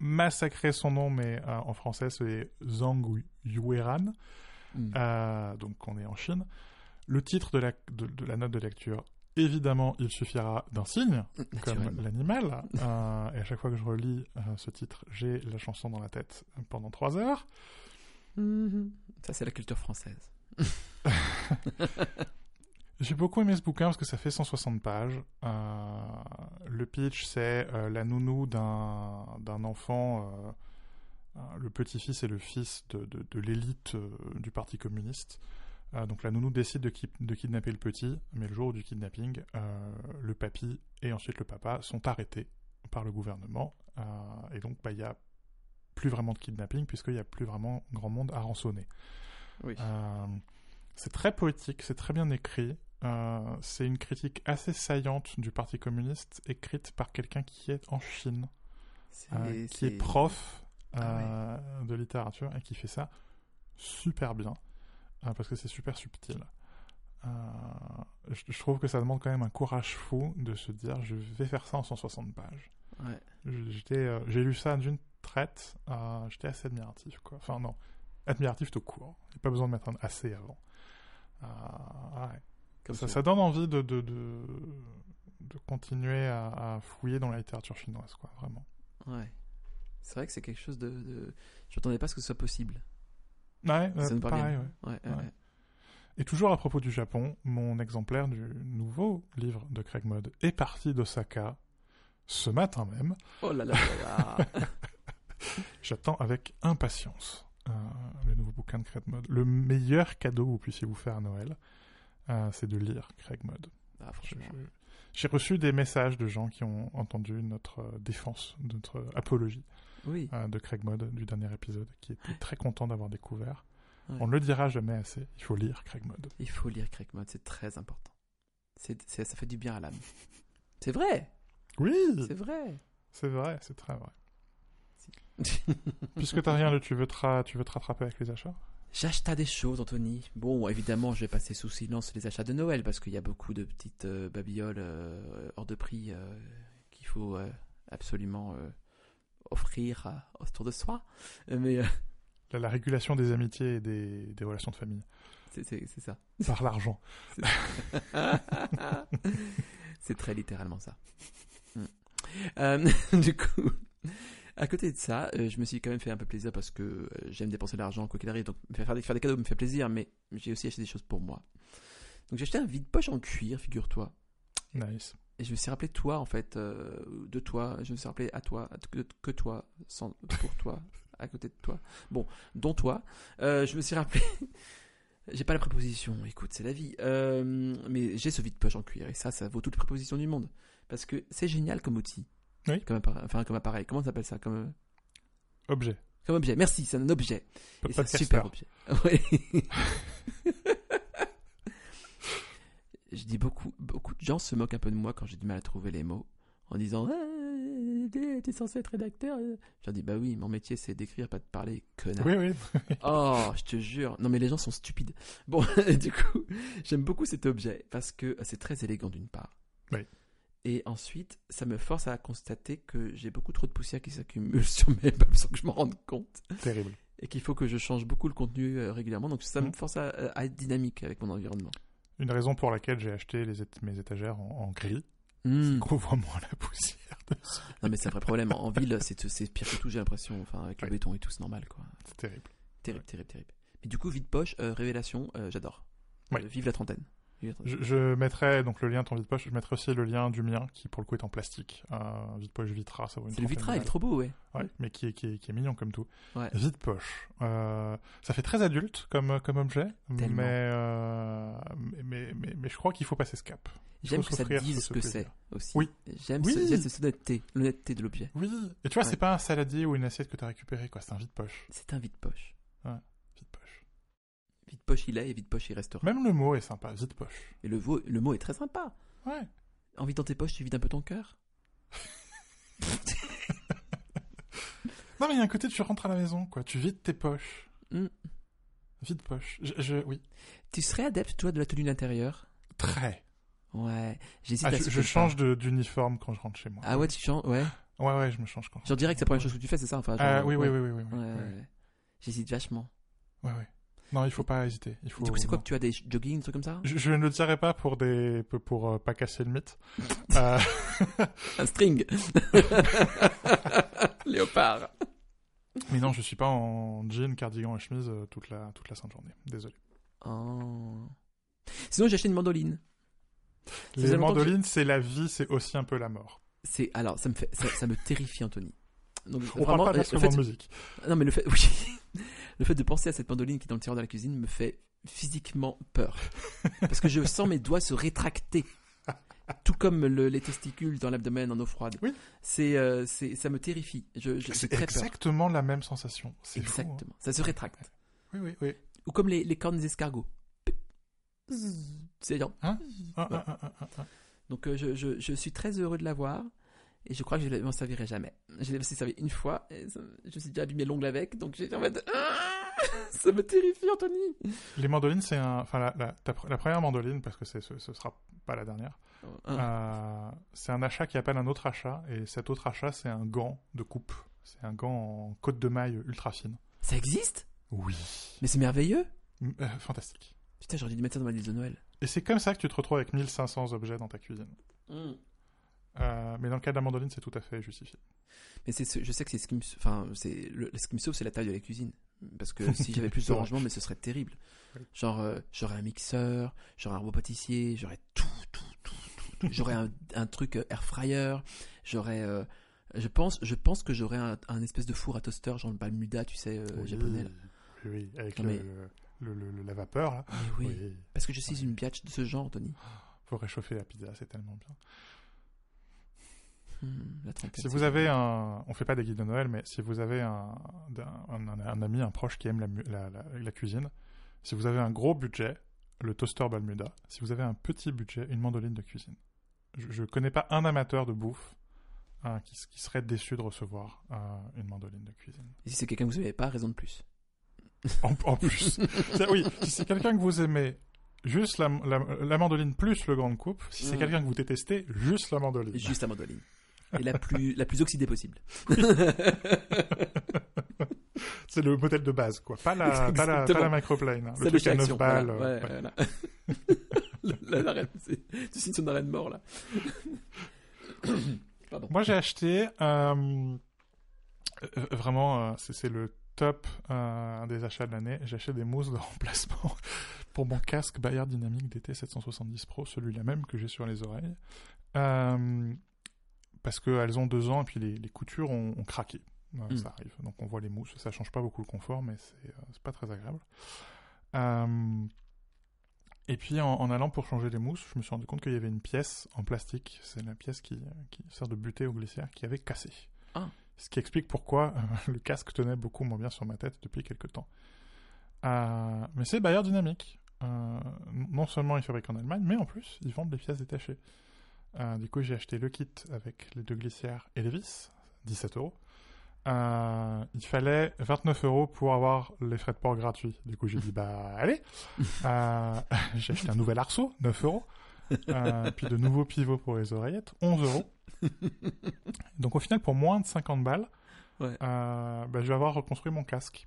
massacré son nom, mais en français c'est Zhang Yueran. Hmm. Donc on est en Chine. Le titre de la, de, de la note de lecture, évidemment, il suffira d'un signe, comme l'animal. Euh, et à chaque fois que je relis euh, ce titre, j'ai la chanson dans la tête pendant trois heures. Mhm. Ça, c'est la culture française. J'ai beaucoup aimé ce bouquin parce que ça fait 160 pages. Euh, le pitch, c'est la nounou d'un enfant, le petit-fils et le fils de, de, de l'élite du Parti communiste. Euh, donc la nounou décide de, ki- de kidnapper le petit, mais le jour du kidnapping, euh, le papy et ensuite le papa sont arrêtés par le gouvernement. Euh, et donc bah, il n'y a plus vraiment de kidnapping puisqu'il n'y a plus vraiment grand monde à rançonner. Oui. C'est très poétique, c'est très bien écrit. C'est une critique assez saillante du Parti communiste, écrite par quelqu'un qui est en Chine, qui est prof Ah de littérature et qui fait ça super bien, parce que c'est super subtil. Euh, je, je trouve que ça demande quand même un courage fou de se dire je vais faire ça en 160 pages. Ouais. Je- J'étais, euh, j'ai lu ça d'une traite, euh, j'étais assez admiratif, quoi. Enfin, non, admiratif tout court. Il n'y a pas besoin de mettre un assez avant. Ouais. Comme Ça, donne envie de, de, de, de continuer à, à fouiller dans la littérature chinoise, quoi, vraiment. Ouais. C'est vrai que c'est quelque chose de. de... Je m'attendais pas à ce que ce soit possible. Ouais, euh, pareil, ouais. Ouais, ouais, Ouais. ouais. Et toujours à propos du Japon, mon exemplaire du nouveau livre de Craig Mod est parti d'Osaka ce matin même. Oh là là là là. J'attends avec impatience euh, le nouveau bouquin de Craig Mod. Le meilleur cadeau que vous puissiez vous faire à Noël, euh, c'est de lire Craig Mod. Ah, J'ai reçu des messages de gens qui ont entendu notre défense, notre apologie Oui. euh, de Craig Mod du dernier épisode, qui étaient très contents d'avoir découvert. Ouais. On ne le dira jamais assez, il faut lire Craig Mod. Il faut lire Craig Mod, c'est très important. C'est, c'est- ça fait du bien à l'âme. C'est vrai, Oui, c'est vrai. c'est vrai, c'est très vrai. Puisque t'as rien tu veux te, tu veux te rattraper avec les achats? J'acheta des choses, Anthony. Bon, évidemment, je vais passer sous silence les achats de Noël parce qu'il y a beaucoup de petites euh, babioles euh, hors de prix euh, qu'il faut absolument offrir à- autour de soi. Euh, Mais euh, la, la régulation des amitiés et des, des relations de famille c'est, ça. par l'argent. c'est très littéralement ça. Mm. Euh, du coup, à côté de ça, euh, je me suis quand même fait un peu plaisir parce que euh, j'aime dépenser de l'argent quoi qu'il arrive. Donc faire, faire des, faire des cadeaux me fait plaisir, mais j'ai aussi acheté des choses pour moi. Donc j'ai acheté un vide-poche en cuir, figure-toi. Nice. Et je me suis rappelé toi, en fait, euh, de toi. Je me suis rappelé à toi, que, toi, sans, pour toi, à côté de toi. Bon, dont toi. Euh, je me suis rappelé. j'ai pas la préposition, écoute, c'est la vie. Euh, mais j'ai ce vide-poche en cuir, et ça, ça vaut toute préposition du monde. Parce que c'est génial comme outil. Oui. Comme appareil, enfin, comme appareil. Comment ça s'appelle ça? Comme, Objet. comme objet. Merci, c'est un objet. Et c'est un super objet. Ouais. Je dis beaucoup, beaucoup de gens se moquent un peu de moi quand j'ai du mal à trouver les mots en disant ah, t'es censé être rédacteur. Je leur dis bah oui, mon métier c'est d'écrire, pas de parler, connard. Oui, oui. Oh, je te jure. Non mais les gens sont stupides. Bon, du coup, j'aime beaucoup cet objet parce que c'est très élégant d'une part. Oui. Et ensuite, ça me force à constater que j'ai beaucoup trop de poussière qui s'accumule sur mes meubles sans que je m'en rende compte Terrible. et qu'il faut que je change beaucoup le contenu euh, régulièrement. Donc ça me Mhm. force à, à être dynamique avec mon environnement. Une raison pour laquelle j'ai acheté les mes étagères en, en gris, Mhm. couvre moins la poussière dessus. Non mais c'est un vrai problème. En ville, c'est pire que tout, j'ai l'impression. Enfin, avec le Ouais. béton et tout, c'est normal quoi. C'est terrible. Terrible, terrible, terrible. Mais du coup, vide poche, euh, révélation, euh, j'adore. Ouais. Euh, vive la trentaine. Je, je mettrai donc le lien de ton vide poche, je mettrai aussi le lien du mien qui pour le coup est en plastique. Euh, vide poche Vitra, ça vaut une C'est le vitrail, il est trop beau, ouais. Ouais, mais qui est, qui, est, qui est mignon comme tout. Ouais. Vide poche. Euh, ça fait très adulte comme, comme objet, mais, euh, mais, mais, mais, mais je crois qu'il faut passer ce cap. J'aime que ça dise ce- que c'est aussi. Oui. J'aime Oui. ce- honnêteté, l'honnêteté de l'objet. Oui, et tu vois, Ouais. c'est pas un saladier ou une assiette que tu as récupéré, quoi. C'est un vide poche. C'est un vide poche. Vide poche. Il est et vide poche il restera. Même le mot est sympa, vide poche. Et le, vo- le mot est très sympa. Ouais. En vidant tes poches, tu vides un peu ton cœur? Non, mais il y a un côté, tu rentres à la maison, quoi. Tu vides tes poches. Mm. Vide poche. Je, je- oui. Tu serais adepte, toi, de la tenue d'intérieur? Très. Ouais. J'hésite Ah, à je, change de- d'uniforme quand je rentre chez moi. Ah ouais, tu changes, ouais. Ouais, ouais, je me change quand je J'en dirais que c'est la première chose que tu fais, c'est ça enfin, Euh, genre, oui, ouais. oui, oui, oui, oui, oui, Ouais, oui. ouais, ouais. J'hésite vachement. Ouais, ouais. Non, il faut pas hésiter. Il faut... Du coup, c'est quoi que tu as des jogging, des trucs comme ça? Je, je ne le dirai pas pour des pour, euh, pas casser le mythe. Euh, Un string Léopard mais non, je suis pas en jean, cardigan et chemise euh, toute la toute la sainte journée. Désolé. Oh. Sinon, j'ai acheté une mandoline. Les que mandolines, c'est la vie, c'est aussi un peu la mort. C'est alors ça me fait ça, ça me terrifie Anthony. Donc On vraiment, parle pas le d'instruments fait de musique. non mais le fait oui, le fait de penser à cette mandoline qui est dans le tiroir de la cuisine me fait physiquement peur parce que je sens mes doigts se rétracter. Tout comme le- les testicules dans l'abdomen en eau froide. Oui. C'est euh, c'est ça me terrifie. Je, je j'ai C'est peur. exactement la même sensation. C'est fou. hein. Exactement. Ça se rétracte. Oui, oui, oui. Ou comme les, les cornes des escargots. C'est genre. Voilà. ah, ah, ah. Donc euh, je, je, je suis très heureux de l'avoir et je crois que je ne m'en servirai jamais. Je l'ai servi une fois et ça- je me suis déjà abîmé l'ongle avec donc j'ai en mode Ah ça me terrifie Anthony. Les mandolines, c'est un. Enfin, la, la, ta pr- la première mandoline, parce que ce, ce sera pas la dernière, Ah, euh, c'est un achat qui appelle un autre achat, et cet autre achat, c'est un gant de coupe C'est un gant en côte de maille ultra fine. Ça existe? Oui. Mais c'est merveilleux. Euh, fantastique. Putain, j'aurais dû mettre ça dans ma liste de Noël. Et c'est comme ça que tu te retrouves avec 1500 objets dans ta cuisine. Euh, mais dans le cas de la mandoline, c'est tout à fait justifié. Mais ce- je sais que c'est ce qui me, enfin, c'est ce qui me sauve, c'est la taille de la cuisine. Parce que si j'avais plus de rangement, mais ce serait terrible. Genre, euh, j'aurais un mixeur, j'aurais un robot pâtissier, j'aurais tout, tout, tout, tout, tout. j'aurais un, un truc euh, air fryer, j'aurais, euh, je pense, je pense que j'aurais un, un espèce de four à toaster, genre le Balmuda, tu sais, Oui, japonais. là. Oui, oui, avec Non, le, mais- le- la vapeur, là. Oui. Parce que je suis une biatch de ce genre, Tony. Faut réchauffer la pizza, c'est tellement bien. La Si vous avez un, on fait pas des guides de Noël, mais si vous avez un, un, un- un ami, un proche qui aime la, mu- la, la- la cuisine, si vous avez un gros budget, le toaster Balmuda. Si vous avez un petit budget, une mandoline de cuisine. Je, je connais pas un amateur de bouffe hein, qui, serait déçu de recevoir euh, une mandoline de cuisine. Et si c'est quelqu'un que vous n'avez pas, raison de plus. En, en plus, oui, si c'est quelqu'un que vous aimez, juste la, la, la mandoline plus le grande coupe. Si c'est Mm. quelqu'un que vous détestez, juste la mandoline. Juste la mandoline. Et la plus, la plus oxydée possible. C'est le modèle de base, quoi. Pas la, pas la, pas la microplane. hein. C'est Le truc à chez 9 Action, balles. voilà, euh, ouais, ouais. voilà. L'arène, c'est- tu signes son arène mort là. Pardon. Moi, j'ai acheté euh, euh, vraiment, euh, c'est c'est le top euh, des achats de l'année. J'ai acheté des mousses de remplacement pour mon casque Bayard Dynamic DT 770 Pro, celui-là même que j'ai sur les oreilles, Euh, parce qu'elles ont deux ans et puis les, les coutures ont, ont craqué. Euh, Mm. Ça arrive. Donc on voit les mousses, ça change pas beaucoup le confort, mais c'est euh, pas très agréable. Euh, et puis en, en allant pour changer les mousses, je me suis rendu compte qu'il y avait une pièce en plastique, c'est la pièce qui, qui sert de butée aux glissières, qui avait cassé. Ah. Ce qui explique pourquoi euh, le casque tenait beaucoup moins bien sur ma tête depuis quelques temps. Euh, mais c'est Bayer Dynamique. Euh, non seulement ils fabriquent en Allemagne, mais en plus ils vendent des pièces détachées. Euh, du coup, j'ai acheté le kit avec les deux glissières et les vis, 17 euros. Euh, il fallait 29 euros pour avoir les frais de port gratuits. Du coup, j'ai dit, bah, allez. Euh, j'ai acheté un nouvel arceau, 9 euros. Puis de nouveaux pivots pour les oreillettes, 11 euros. Donc au final, pour moins de 50 balles, Ouais. bah, je vais avoir reconstruit mon casque.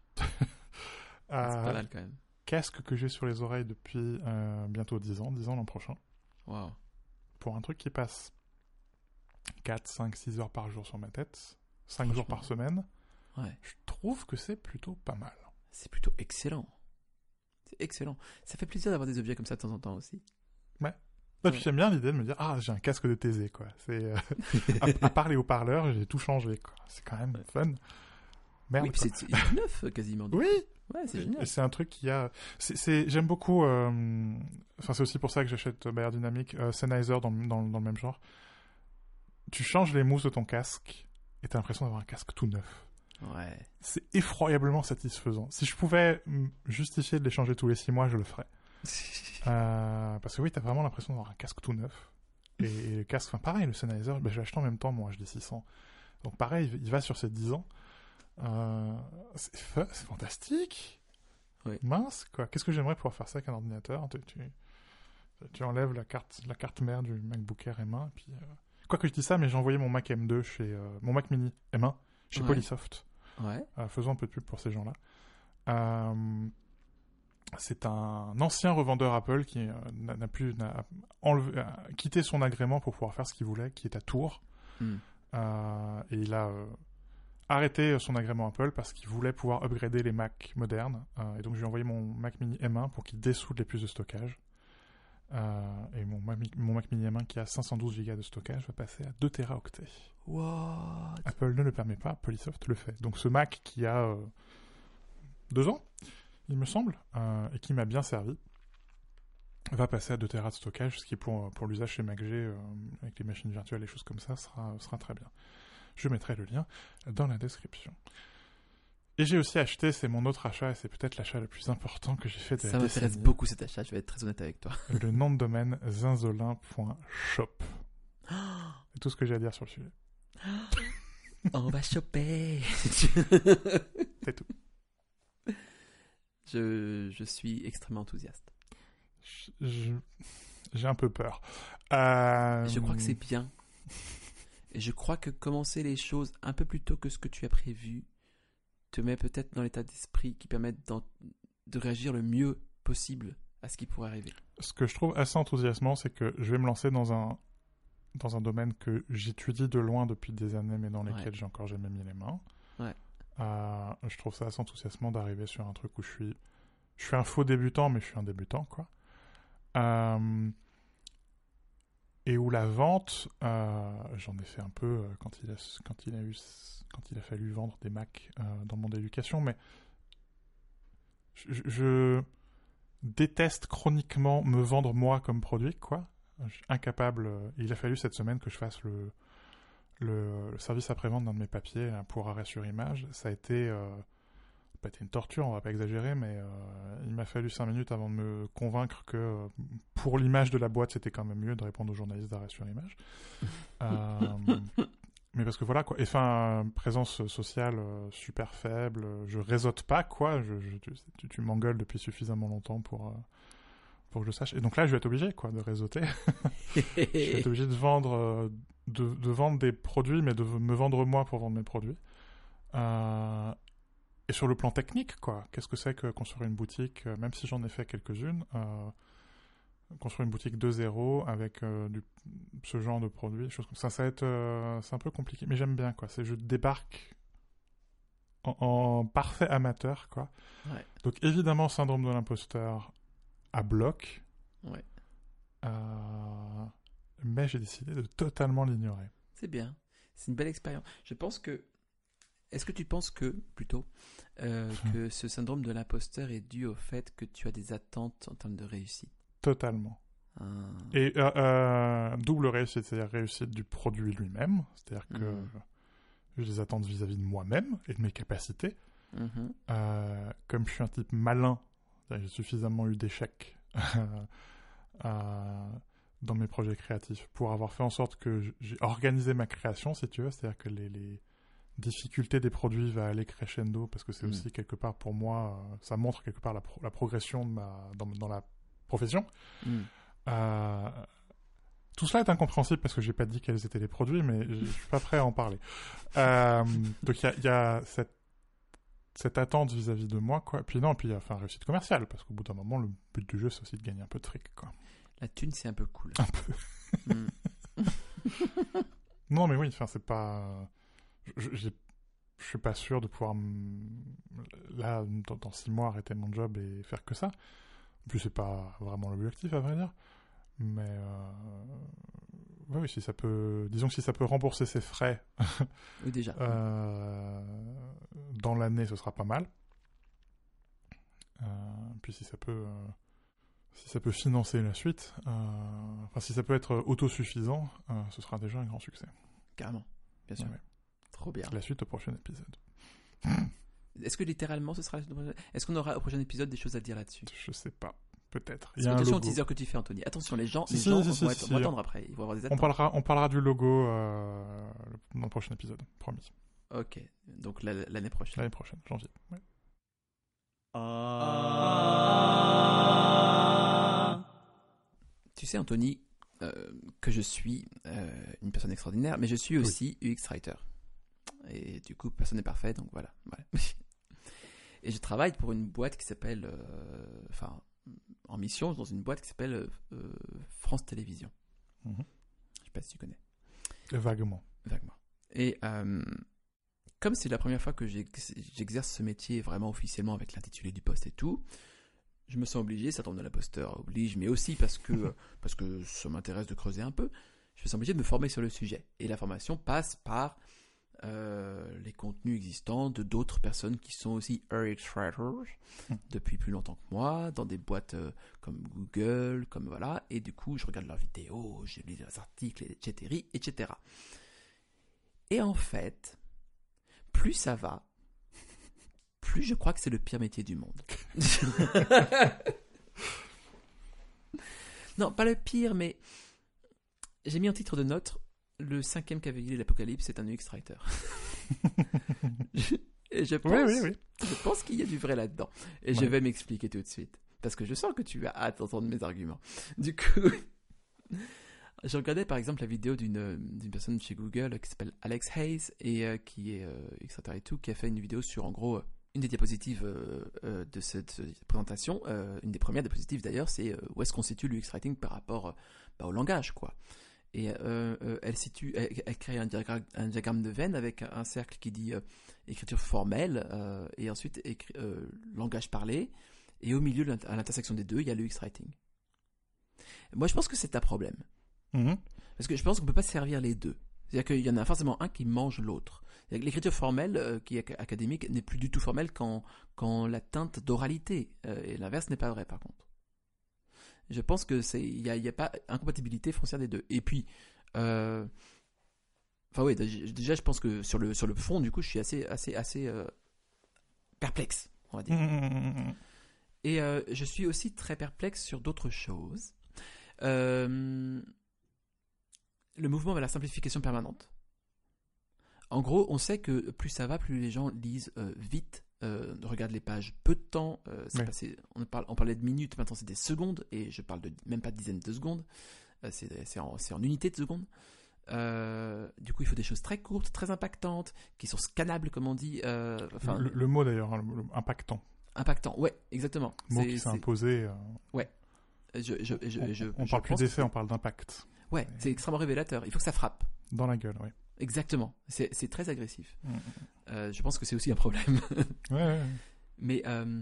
Ah, c'est pas mal quand même. casque que j'ai sur les oreilles depuis bientôt 10 ans, 10 ans l'an prochain, Waouh. Pour un truc qui passe 4, 5, 6 heures par jour sur ma tête, 5 jours par semaine, Ouais. je trouve que c'est plutôt pas mal. C'est plutôt excellent. C'est excellent. Ça fait plaisir d'avoir des objets comme ça de temps en temps aussi. Et puis j'aime bien l'idée de me dire, ah, j'ai un casque de TZ, quoi. C'est, euh, à, à part les haut-parleurs, j'ai tout changé, quoi. C'est quand même fun. Merde. oui, c'est neuf quasiment. donc. Oui, Ouais, c'est génial. c'est un truc qui a. c'est- J'aime beaucoup. euh, Enfin, c'est aussi pour ça que j'achète Bayer Dynamic, euh, Sennheiser dans, le- dans, le- dans le même genre. Tu changes les mousses de ton casque et t'as l'impression d'avoir un casque tout neuf. Ouais. C'est effroyablement satisfaisant. Si je pouvais justifier de les changer tous les six mois, je le ferais. Euh, parce que oui, t'as vraiment l'impression d'avoir un casque tout neuf. Et, et le casque, enfin pareil, le Sennheiser, ben, je l'ai acheté en même temps, moi, je dis 600. Donc pareil, il va sur ses 10 ans. Euh, c'est fa- c'est fantastique. Oui. Mince, quoi. Qu'est-ce que j'aimerais pouvoir faire ça avec un ordinateur? Tu, tu, tu enlèves la carte, la carte mère du MacBook Air M1, et puis... euh, Quoi que je dis ça, mais j'ai envoyé mon Mac M2 chez... euh, mon Mac Mini M1 chez Ouais. Polysoft. Ouais. Faisons un peu de pub pour ces gens-là. C'est un ancien revendeur Apple qui n'a plus n'a enlevé, a quitté son agrément pour pouvoir faire ce qu'il voulait, qui est à Tours. Hmm. Et il a arrêté son agrément Apple parce qu'il voulait pouvoir upgrader les Mac modernes. Euh, et donc, je lui ai envoyé mon Mac Mini M1 pour qu'il dessoude les puces de stockage. Euh, et mon Mac, mon Mac Mini M1 qui a 512 Go de stockage va passer à 2 Teraoctets. What? Apple ne le permet pas, Polysoft le fait. Donc ce Mac qui a euh, deux ans, il me semble, euh, et qui m'a bien servi, va passer à 2 Tera de stockage, ce qui pour, pour l'usage chez MacG, euh, avec les machines virtuelles et choses comme ça, sera, sera très bien. Je mettrai le lien dans la description. Et j'ai aussi acheté, c'est mon autre achat, et c'est peut-être l'achat le plus important que j'ai fait de Ça m'intéresse beaucoup cet achat, je vais être très honnête avec toi. le nom de domaine zinzolin.shop. C'est tout ce que j'ai à dire sur le sujet. On va choper C'est tout. je, je suis extrêmement enthousiaste. Je- J'ai un peu peur. Euh, Je crois que c'est bien. Et je crois que commencer les choses un peu plus tôt que ce que tu as prévu te met peut-être dans l'état d'esprit qui permet de réagir le mieux possible à ce qui pourrait arriver. Ce que je trouve assez enthousiasmant, c'est que je vais me lancer dans un, dans un domaine que j'étudie de loin depuis des années, mais dans Ouais. lesquels j'ai encore jamais mis les mains. Ouais. Euh, je trouve ça assez enthousiasmant d'arriver sur un truc où je suis, je suis un faux débutant, mais je suis un débutant, quoi. Euh, et où la vente, euh, j'en ai fait un peu euh, quand il a, quand il a eu, quand il a fallu vendre des Macs euh, dans mon éducation, mais je, je- je déteste chroniquement me vendre moi comme produit, quoi. Incapable. Il a fallu cette semaine que je fasse le, le, le service après-vente d'un de mes papiers là, pour arrêt sur image. Ça a été, pas été une torture, on va pas exagérer, mais euh, il m'a fallu cinq minutes avant de me convaincre que pour l'image de la boîte, c'était quand même mieux de répondre aux journalistes d'arrêt sur image. Euh, mais parce que voilà quoi, et enfin présence sociale euh, super faible, je réseaute pas quoi, je, je- tu, tu- m'engueules depuis suffisamment longtemps pour euh, pour que je sache. Et donc là, je vais être obligé quoi de réseauter. je vais être obligé de vendre de, de vendre des produits, mais de me vendre moi pour vendre mes produits. Euh, et sur le plan technique, quoi, qu'est-ce que c'est que construire une boutique, euh, même si j'en ai fait quelques-unes, euh, construire une boutique de zéro avec euh, du, ce genre de produits, choses comme ça, ça va être, euh, c'est un peu compliqué, mais j'aime bien, quoi. C'est je débarque en, en parfait amateur, quoi. Ouais. Donc évidemment, syndrome de l'imposteur à bloc. Ouais. Mais j'ai décidé de totalement l'ignorer. C'est bien. C'est une belle expérience. Je pense que. Est-ce que tu penses que, plutôt, euh, que ce syndrome de l'imposteur est dû au fait que tu as des attentes en termes de réussite? Totalement. Ah. Et euh, euh, double réussite, c'est-à-dire réussite du produit lui-même, c'est-à-dire que Mhm. j'ai des attentes vis-à-vis de moi-même et de mes capacités. Mhm. Comme je suis un type malin, j'ai suffisamment eu d'échecs dans mes projets créatifs pour avoir fait en sorte que j'ai organisé ma création, si tu veux, c'est-à-dire que les, les difficultés des produits va aller crescendo parce que c'est Mhm. aussi quelque part pour moi, euh, ça montre quelque part la, pro- la progression de ma, dans, dans la profession. Mhm. Euh, tout cela est incompréhensible parce que j'ai pas dit quels étaient les produits, mais je suis pas prêt à en parler. Euh, donc il y a, il y a cette, cette attente vis-à-vis de moi, quoi. Puis non, puis enfin réussite commerciale, parce qu'au bout d'un moment, le but du jeu, c'est aussi de gagner un peu de fric, quoi. La thune, c'est un peu cool. Un peu. Mm. Non, mais oui, enfin c'est pas, je, je, je suis pas sûr de pouvoir là dans, dans six mois arrêter mon job et faire que ça. En plus, c'est pas vraiment l'objectif, à vrai dire. Mais euh... ouais, si ça peut, disons que si ça peut rembourser ses frais Oui, déjà. euh, dans l'année, ce sera pas mal. Euh, puis si ça peut, si ça peut financer la suite, enfin si ça peut être autosuffisant, ce sera déjà un grand succès. Carrément. Bien sûr. Ouais. Trop bien. La suite au prochain épisode. Est-ce que littéralement, ce sera. Est-ce qu'on aura au prochain épisode des choses à dire là-dessus? Je sais pas, peut-être. Il y a un attention au logo. teaser que tu fais, Anthony. Attention, les gens, Si, les si, gens si, vont, être- attendre après. Ils vont avoir des On parlera, on parlera du logo euh, dans le prochain épisode, promis. Ok. Donc la- l'année prochaine. L'année prochaine, janvier. Ouais. Tu sais, Anthony, euh, que je suis euh, une personne extraordinaire, mais je suis aussi UX writer. Et du coup, personne n'est parfait, donc voilà. voilà. Et je travaille pour une boîte qui s'appelle, euh, enfin, en mission dans une boîte qui s'appelle euh, France Télévisions. Mhm. Je sais pas si tu connais, Vaguement. vaguement. Et euh, comme c'est la première fois que j'ex- j'exerce ce métier vraiment officiellement avec l'intitulé du poste et tout, je me sens obligé, ça tombe de l'imposteur oblige, mais aussi parce que, parce que ça m'intéresse de creuser un peu, je me sens obligé de me former sur le sujet. Et la formation passe par euh, les contenus existants de d'autres personnes qui sont aussi UX writers depuis plus longtemps que moi, dans des boîtes euh, comme Google, comme voilà, et du coup je regarde leurs vidéos, je lis leurs articles, etc., etc. Et en fait, plus ça va, plus je crois que c'est le pire métier du monde. non, pas le pire, mais j'ai mis en titre de note le cinquième cavalier de l'Apocalypse est un UX writer. Et je pense, Oui, oui, oui. je pense qu'il y a du vrai là-dedans. Et je vais m'expliquer tout de suite. Parce que je sens que tu as hâte d'entendre mes arguments. Du coup, Je regardais par exemple la vidéo d'une d'une personne chez Google qui s'appelle Alex Hayes et euh, qui est euh, etc et tout, qui a fait une vidéo sur en gros euh, une des diapositives euh, euh, de cette euh, présentation, euh, une des premières diapositives d'ailleurs, c'est euh, où est-ce qu'on situe l'UX Writing par rapport euh, bah, au langage quoi. Et euh, euh, elle situe, elle, elle crée un diagramme, un diagramme de Venn avec un cercle qui dit euh, écriture formelle et ensuite écri- langage parlé et au milieu, à l'intersection des deux, il y a le X-Writing. Moi, je pense que c'est un problème. Mhm. Parce que je pense qu'on ne peut pas servir les deux. C'est-à-dire qu'il y en a forcément un qui mange l'autre. C'est-à-dire que L'écriture formelle, euh, qui est ac- académique, n'est plus du tout formelle quand, quand la teinte d'oralité. Euh, et l'inverse n'est pas vrai, par contre. Je pense que c'est il n'y a, y a pas incompatibilité foncière des deux. Et puis, euh, enfin oui, déjà je pense que sur le sur le fond, du coup, je suis assez assez assez euh, perplexe, on va dire. Mhm. Et euh, je suis aussi très perplexe sur d'autres choses. Le mouvement vers la simplification permanente. En gros, on sait que plus ça va, plus les gens lisent vite, euh, regardent les pages peu de temps. euh, Oui. passé- on, parle, on parlait de minutes, maintenant c'est des secondes, et je parle de même pas de dizaines de secondes. Euh, c'est en, unités de secondes. Euh, du coup, il faut des choses très courtes, très impactantes, qui sont scannables, comme on dit. enfin, le, le mot d'ailleurs, hein, impactant. impactant. Ouais, exactement. Mot qui s'est imposé. je, je, je, on on parle plus d'effet, on parle d'impact. Ouais, c'est extrêmement révélateur. Il faut que ça frappe. Dans la gueule, oui. Exactement. C'est très agressif. Mhm. Euh, je pense que c'est aussi un problème. Ouais, ouais, ouais. Mais euh,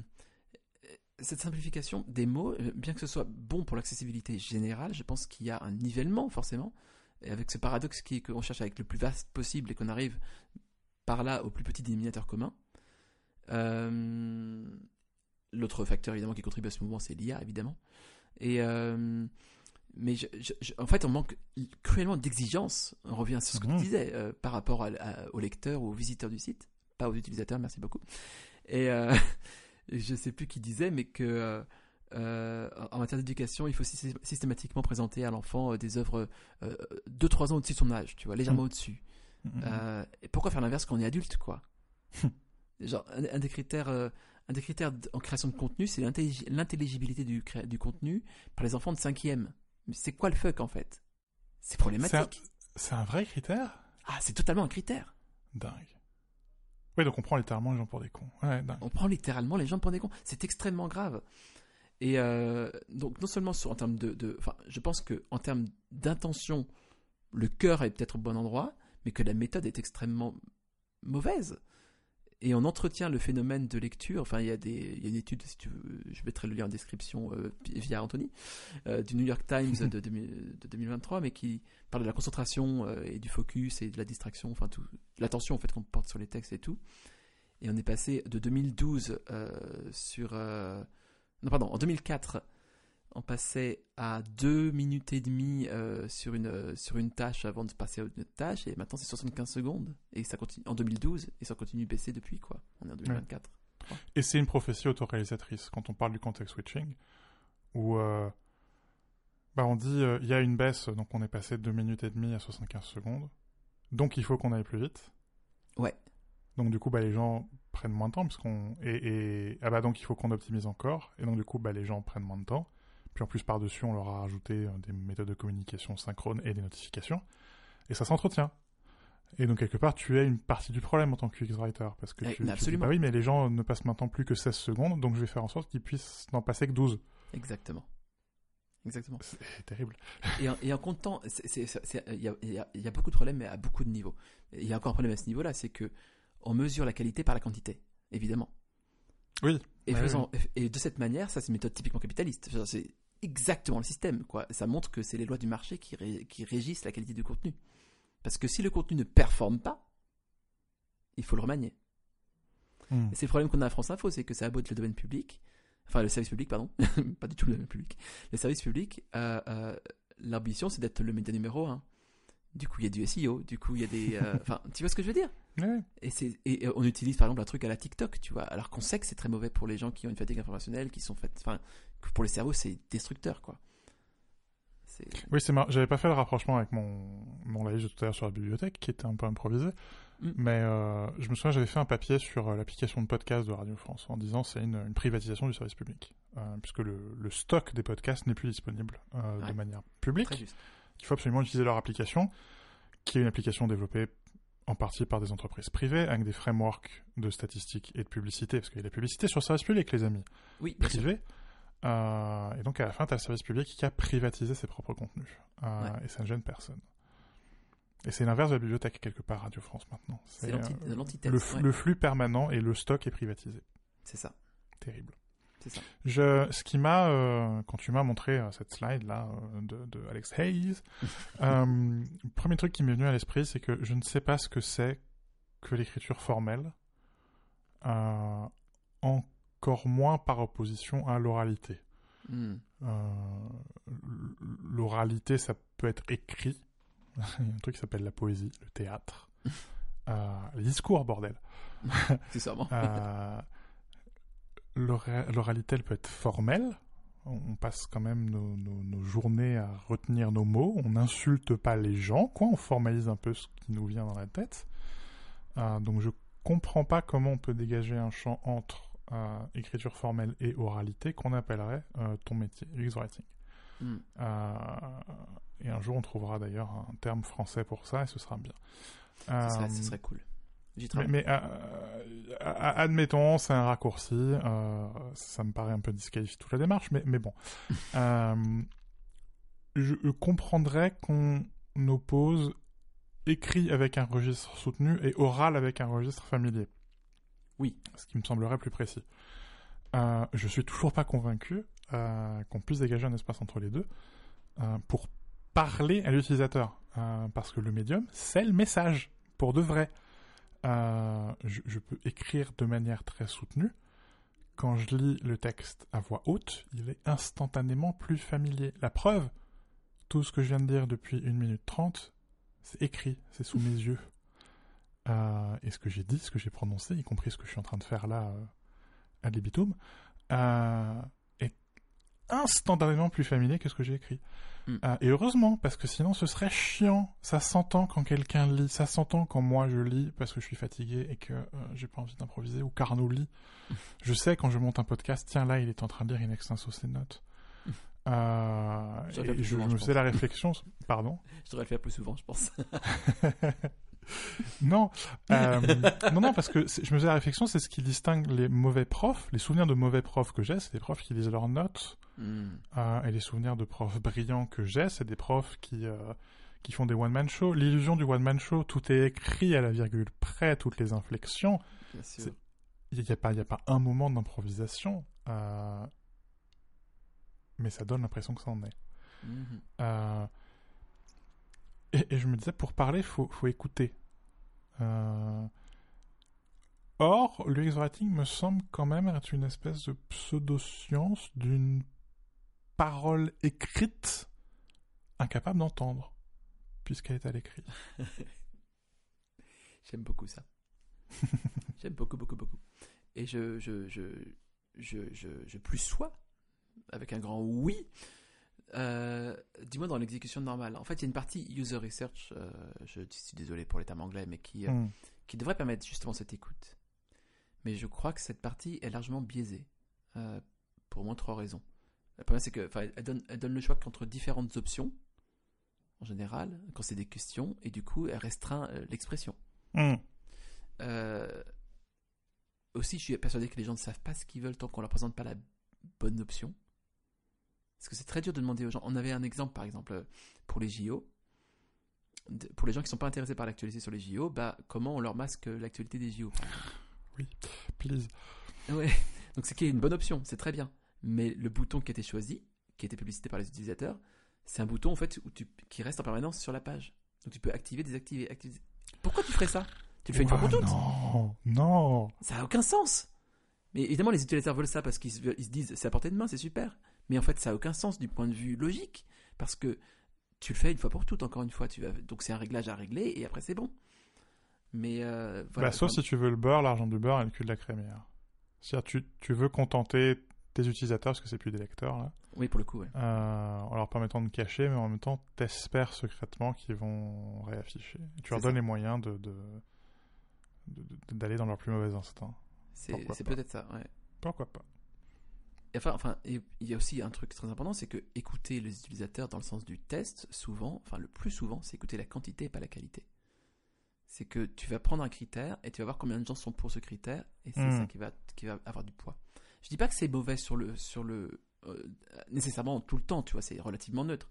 cette simplification des mots, euh, bien que ce soit bon pour l'accessibilité générale, je pense qu'il y a un nivellement forcément. Et avec ce paradoxe qui est qu'on cherche avec le plus vaste possible et qu'on arrive par là au plus petit dénominateur commun. Euh, L'autre facteur évidemment qui contribue à ce mouvement, c'est l'IA évidemment. Et mais je- je- je- en fait, on manque cruellement d'exigence. On revient sur ce que tu disais euh, par rapport à- à- aux lecteurs ou aux visiteurs du site, pas aux utilisateurs. Merci beaucoup. Et euh, je sais plus qui disait, mais que euh, euh, en matière d'éducation, il faut systé- systématiquement présenter à l'enfant des œuvres 2-3 ans au-dessus de son âge, tu vois, légèrement Mhm. au-dessus. Euh, et pourquoi faire l'inverse quand on est adulte, quoi? Genre, un, un des critères, un des critères en création de contenu, c'est l'intellig- l'intelligibilité du, du contenu par les enfants de 5e. Mais c'est quoi le fuck en fait? C'est C'est un, problématique. c'est un vrai critère? Ah, c'est totalement un critère. Dingue. Oui, donc on prend littéralement les gens pour des cons. Ouais, dingue. On prend littéralement les gens pour des cons. C'est extrêmement grave. Et euh, donc, non seulement sur, en termes de. de- Enfin, je pense que en termes d'intention, le cœur est peut-être au bon endroit, mais que la méthode est extrêmement mauvaise. Et on entretient le phénomène de lecture. Enfin, il y a, des, il y a une étude, si tu veux, je mettrai le lien en description euh, via Anthony, euh, du New York Times de, 2000 de 2023, mais qui parle de la concentration euh, et du focus et de la distraction, enfin, l'attention en fait qu'on porte sur les textes et tout. Et on est passé de 2012 euh, sur. non, pardon, en 2004, on passait à 2 minutes et demie euh, sur, une, euh, sur une tâche avant de passer à une autre tâche, et maintenant c'est 75 secondes. Et ça continue en 2012, et ça continue de baisser depuis, quoi. On est en 2024. Et c'est une prophétie autoréalisatrice quand on parle du context switching, où euh, bah on dit euh, il y a une baisse, donc on est passé de 2 minutes et demie à 75 secondes, donc il faut qu'on aille plus vite. Ouais. Donc du coup, bah, les gens prennent moins de temps, parce qu'on et, et ah bah donc il faut qu'on optimise encore, et donc du coup, bah, les gens prennent moins de temps. Puis en plus par-dessus, on leur a rajouté euh, des méthodes de communication synchrone et des notifications, et ça s'entretient. Et donc quelque part, tu es une partie du problème en tant que UX writer, parce que Eh, tu, tu dis, absolument. bah oui, mais les gens ne passent maintenant plus que 16 secondes, donc je vais faire en sorte qu'ils puissent n'en passer que 12. Exactement. Exactement. C'est terrible. Et en, et en comptant, il y a, y y beaucoup de problèmes, mais à beaucoup de niveaux. Il y a encore un problème à ce niveau-là, c'est que on mesure la qualité par la quantité, évidemment. Oui. Et, de cette manière, ça c'est une méthode typiquement capitaliste. C'est exactement le système. Quoi. Ça montre que c'est les lois du marché qui, ré- qui régissent la qualité du contenu. Parce que si le contenu ne performe pas, il faut le remanier. Et c'est le problème qu'on a à France Info, c'est que ça a beau être le domaine public, enfin le service public, pardon, pas du tout le domaine public. Le service public, euh, euh, l'ambition c'est d'être le média numéro un. Du coup, il y a du SEO, du coup, il y a des. euh, Enfin, tu vois ce que je veux dire? Ouais. et, et on utilise par exemple un truc à la TikTok, tu vois, alors qu'on sait que c'est très mauvais pour les gens qui ont une fatigue informationnelle, qui sont faites. Enfin, pour les cerveaux, c'est destructeur, quoi. Oui, c'est marrant. J'avais pas fait le rapprochement avec mon, mon live de tout à l'heure sur la bibliothèque, qui était un peu improvisé. Mm. Mais euh, je me souviens, j'avais fait un papier sur euh, l'application de podcast de Radio France en disant c'est une, une privatisation du service public. Euh, puisque le, le stock des podcasts n'est plus disponible euh, Ouais. de manière publique. Très juste. Il faut absolument utiliser leur application, qui est une application développée en partie par des entreprises privées, avec des frameworks de statistiques et de publicité, parce qu'il y a la publicité sur le service public, les amis. Oui, privé. Euh, et donc à la fin, tu as le service public qui a privatisé ses propres contenus. Euh, et ça ne gêne personne. Et c'est l'inverse de la bibliothèque, quelque part, Radio France maintenant. C'est l'antithèse. Le, le, flux permanent et le stock est privatisé. C'est ça. Terrible. C'est ça. Je, ce qui m'a, euh, quand tu m'as montré cette slide-là de, de, Alex Hayes, le premier truc qui m'est venu à l'esprit, c'est que je ne sais pas ce que c'est que l'écriture formelle, encore moins par opposition à l'oralité. Hmm. l'oralité, ça peut être écrit, il y a un truc qui s'appelle la poésie, le théâtre. euh, les discours, bordel. C'est ça, euh, L'oralité, elle peut être formelle. On passe quand même nos, nos, journées à retenir nos mots. On n'insulte pas les gens, quoi. On formalise un peu ce qui nous vient dans la tête. Euh, donc je comprends pas comment on peut dégager un champ entre euh, écriture formelle et oralité qu'on appellerait euh, ton métier, UX Writing. Hmm. Et un jour, on trouvera d'ailleurs un terme français pour ça et ce sera bien. Ce serait, ce serait cool. Mais, mais admettons, c'est un raccourci. ça me paraît un peu disqualifié toute la démarche, mais, mais bon. je, comprendrais qu'on oppose écrit avec un registre soutenu et oral avec un registre familier. Oui. Ce qui me semblerait plus précis. Euh, je suis toujours pas convaincu euh, qu'on puisse dégager un espace entre les deux euh, pour parler à l'utilisateur. Euh, parce que le médium, c'est le message, pour de vrai. Je, je, peux écrire de manière très soutenue. Quand je lis le texte à voix haute, il est instantanément plus familier. La preuve, tout ce que je viens de dire depuis 1 minute 30, c'est écrit, c'est sous mes yeux. Euh, et ce que j'ai dit, ce que j'ai prononcé, y compris ce que je suis en train de faire là euh, à Libitum, euh, instantanément plus familier que ce que j'ai écrit. Mm. et heureusement, parce que sinon ce serait chiant. Ça s'entend quand quelqu'un lit, ça s'entend quand moi je lis parce que je suis fatigué et que j'ai pas envie d'improviser, ou Carnot lit. Je sais quand je monte un podcast, tiens là, il est en train de lire in extenso ses notes. Euh, et je, me faisais la réflexion, pardon. Je devrais le faire plus souvent, je pense. Non, euh, non, non, parce que je me faisais la réflexion, c'est ce qui distingue les mauvais profs, les souvenirs de mauvais profs que j'ai, c'est des profs qui lisent leurs notes, hmm. euh, et les souvenirs de profs brillants que j'ai, c'est des profs qui euh, qui font des one man shows. L'illusion du one man show, tout est écrit à la virgule près, toutes les inflexions. Il n'y a pas, il a pas un moment d'improvisation, mais ça donne l'impression que ça en est. Hmm. Et, je me disais, pour parler, il faut, faut, écouter. Euh... Or, l'UX Writing me semble quand même être une espèce de pseudo-science d'une parole écrite incapable d'entendre, puisqu'elle est à l'écrit. J'aime beaucoup ça. J'aime beaucoup, beaucoup, beaucoup. Et je, je, je, je, je, je plus sois, avec un grand oui, euh, dis-moi dans l'exécution normale. En fait, il y a une partie user research, euh, je suis désolé pour les termes anglais, mais qui, euh, hmm. qui devrait permettre justement cette écoute. Mais je crois que cette partie est largement biaisée, pour au moins trois raisons. La première, c'est que elle donne, elle donne le choix qu'entre différentes options, en général, quand c'est des questions, et du coup, elle restreint l'expression. Hmm. aussi, je suis persuadé que les gens ne savent pas ce qu'ils veulent tant qu'on leur présente pas la bonne option. Parce que c'est très dur de demander aux gens. On avait un exemple, par exemple, pour les JO. Pour les gens qui ne sont pas intéressés par l'actualité sur les JO, bah, comment on leur masque l'actualité des JO Oui, please. Ouais, donc c'est une bonne option, c'est très bien. Mais le bouton qui a été choisi, qui a été publicité par les utilisateurs, c'est un bouton en fait où tu, qui reste en permanence sur la page. Donc tu peux activer, désactiver, activer. Pourquoi tu ferais ça? Tu le fais une fois pour toutes Non, non. Ça n'a aucun sens. Mais évidemment, les utilisateurs veulent ça parce qu'ils se disent c'est à portée de main, c'est super. Mais en fait, ça n'a aucun sens du point de vue logique, parce que tu le fais une fois pour toutes, encore une fois. Tu vas... Donc c'est un réglage à régler, et après c'est bon. Mais euh, voilà. Bah, sauf si tu veux le beurre, l'argent du beurre et le cul de la crémière. C'est-à-dire tu, tu veux contenter tes utilisateurs, parce que c'est plus des lecteurs, là. Oui, pour le coup, euh, en leur permettant de cacher, mais en même temps, t'espères secrètement qu'ils vont réafficher. tu leur donnes les moyens de, d'aller dans leur plus mauvais instinct. C'est peut-être ça, ouais. Pourquoi pas enfin, enfin, il y a aussi un truc très important, c'est que écouter les utilisateurs dans le sens du test, souvent, enfin le plus souvent, c'est écouter la quantité et pas la qualité. C'est que tu vas prendre un critère et tu vas voir combien de gens sont pour ce critère et c'est Mm. ça qui va, qui va avoir du poids. Je dis pas que c'est mauvais sur le, sur le, euh, nécessairement tout le temps, tu vois, c'est relativement neutre.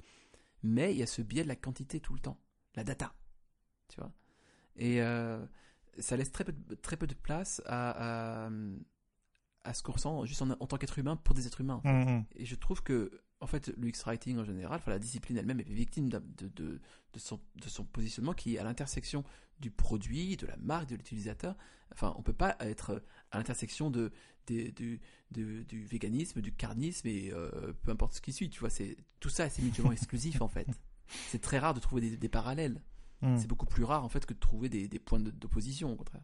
Mais il y a ce biais de la quantité tout le temps, la data, tu vois. Et euh, ça laisse très peu de, très peu de place à, à, à ce qu'on ressent juste en, en tant qu'être humain pour des êtres humains. Mm, mm. Et je trouve que, en fait, l'UX writing en général, enfin la discipline elle-même est victime de, de, de, de son, de son positionnement qui est à l'intersection du produit, de la marque, de l'utilisateur. Enfin, on peut pas être à l'intersection de, du, du, du véganisme, du carnisme et euh, peu importe ce qui suit. Tu vois, c'est tout ça, c'est mutuellement exclusif en fait. C'est très rare de trouver des, des parallèles. Mm. C'est beaucoup plus rare en fait que de trouver des, des points d'opposition au contraire.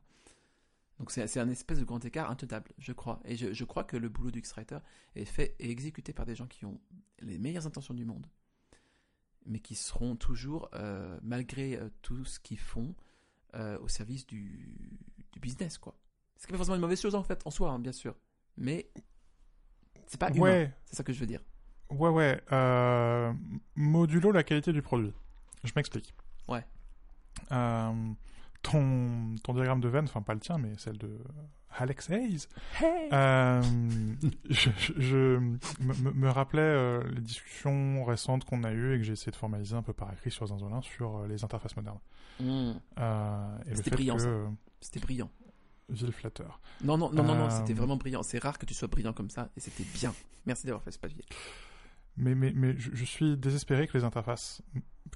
Donc c'est un espèce de grand écart intenable, je crois. Et je, je crois que le boulot du X-Writer est fait et exécuté par des gens qui ont les meilleures intentions du monde, mais qui seront toujours, euh, malgré euh, tout ce qu'ils font, euh, au service du, du business, quoi. Ce qui n'est pas forcément une mauvaise chose en fait, en soi, hein, bien sûr. Mais c'est pas humain, Ouais, c'est ça que je veux dire. ouais, ouais. euh, modulo la qualité du produit. Je m'explique. Ouais. Euh, ton, ton diagramme de veine, enfin pas le tien, mais celle de Alex Hayes, euh, je, je- je me, me- rappelais euh, les discussions récentes qu'on a eues et que j'ai essayé de formaliser un peu par écrit sur Zinzolin sur euh, les interfaces modernes. Mmh, Euh, le C'était brillant, C'était brillant. ville flatteur. Non, non, non, non, non, c'était vraiment brillant. C'est rare que tu sois brillant comme ça, et c'était bien. Merci d'avoir fait ce papier. Mais, mais, mais je, je suis désespéré que les interfaces,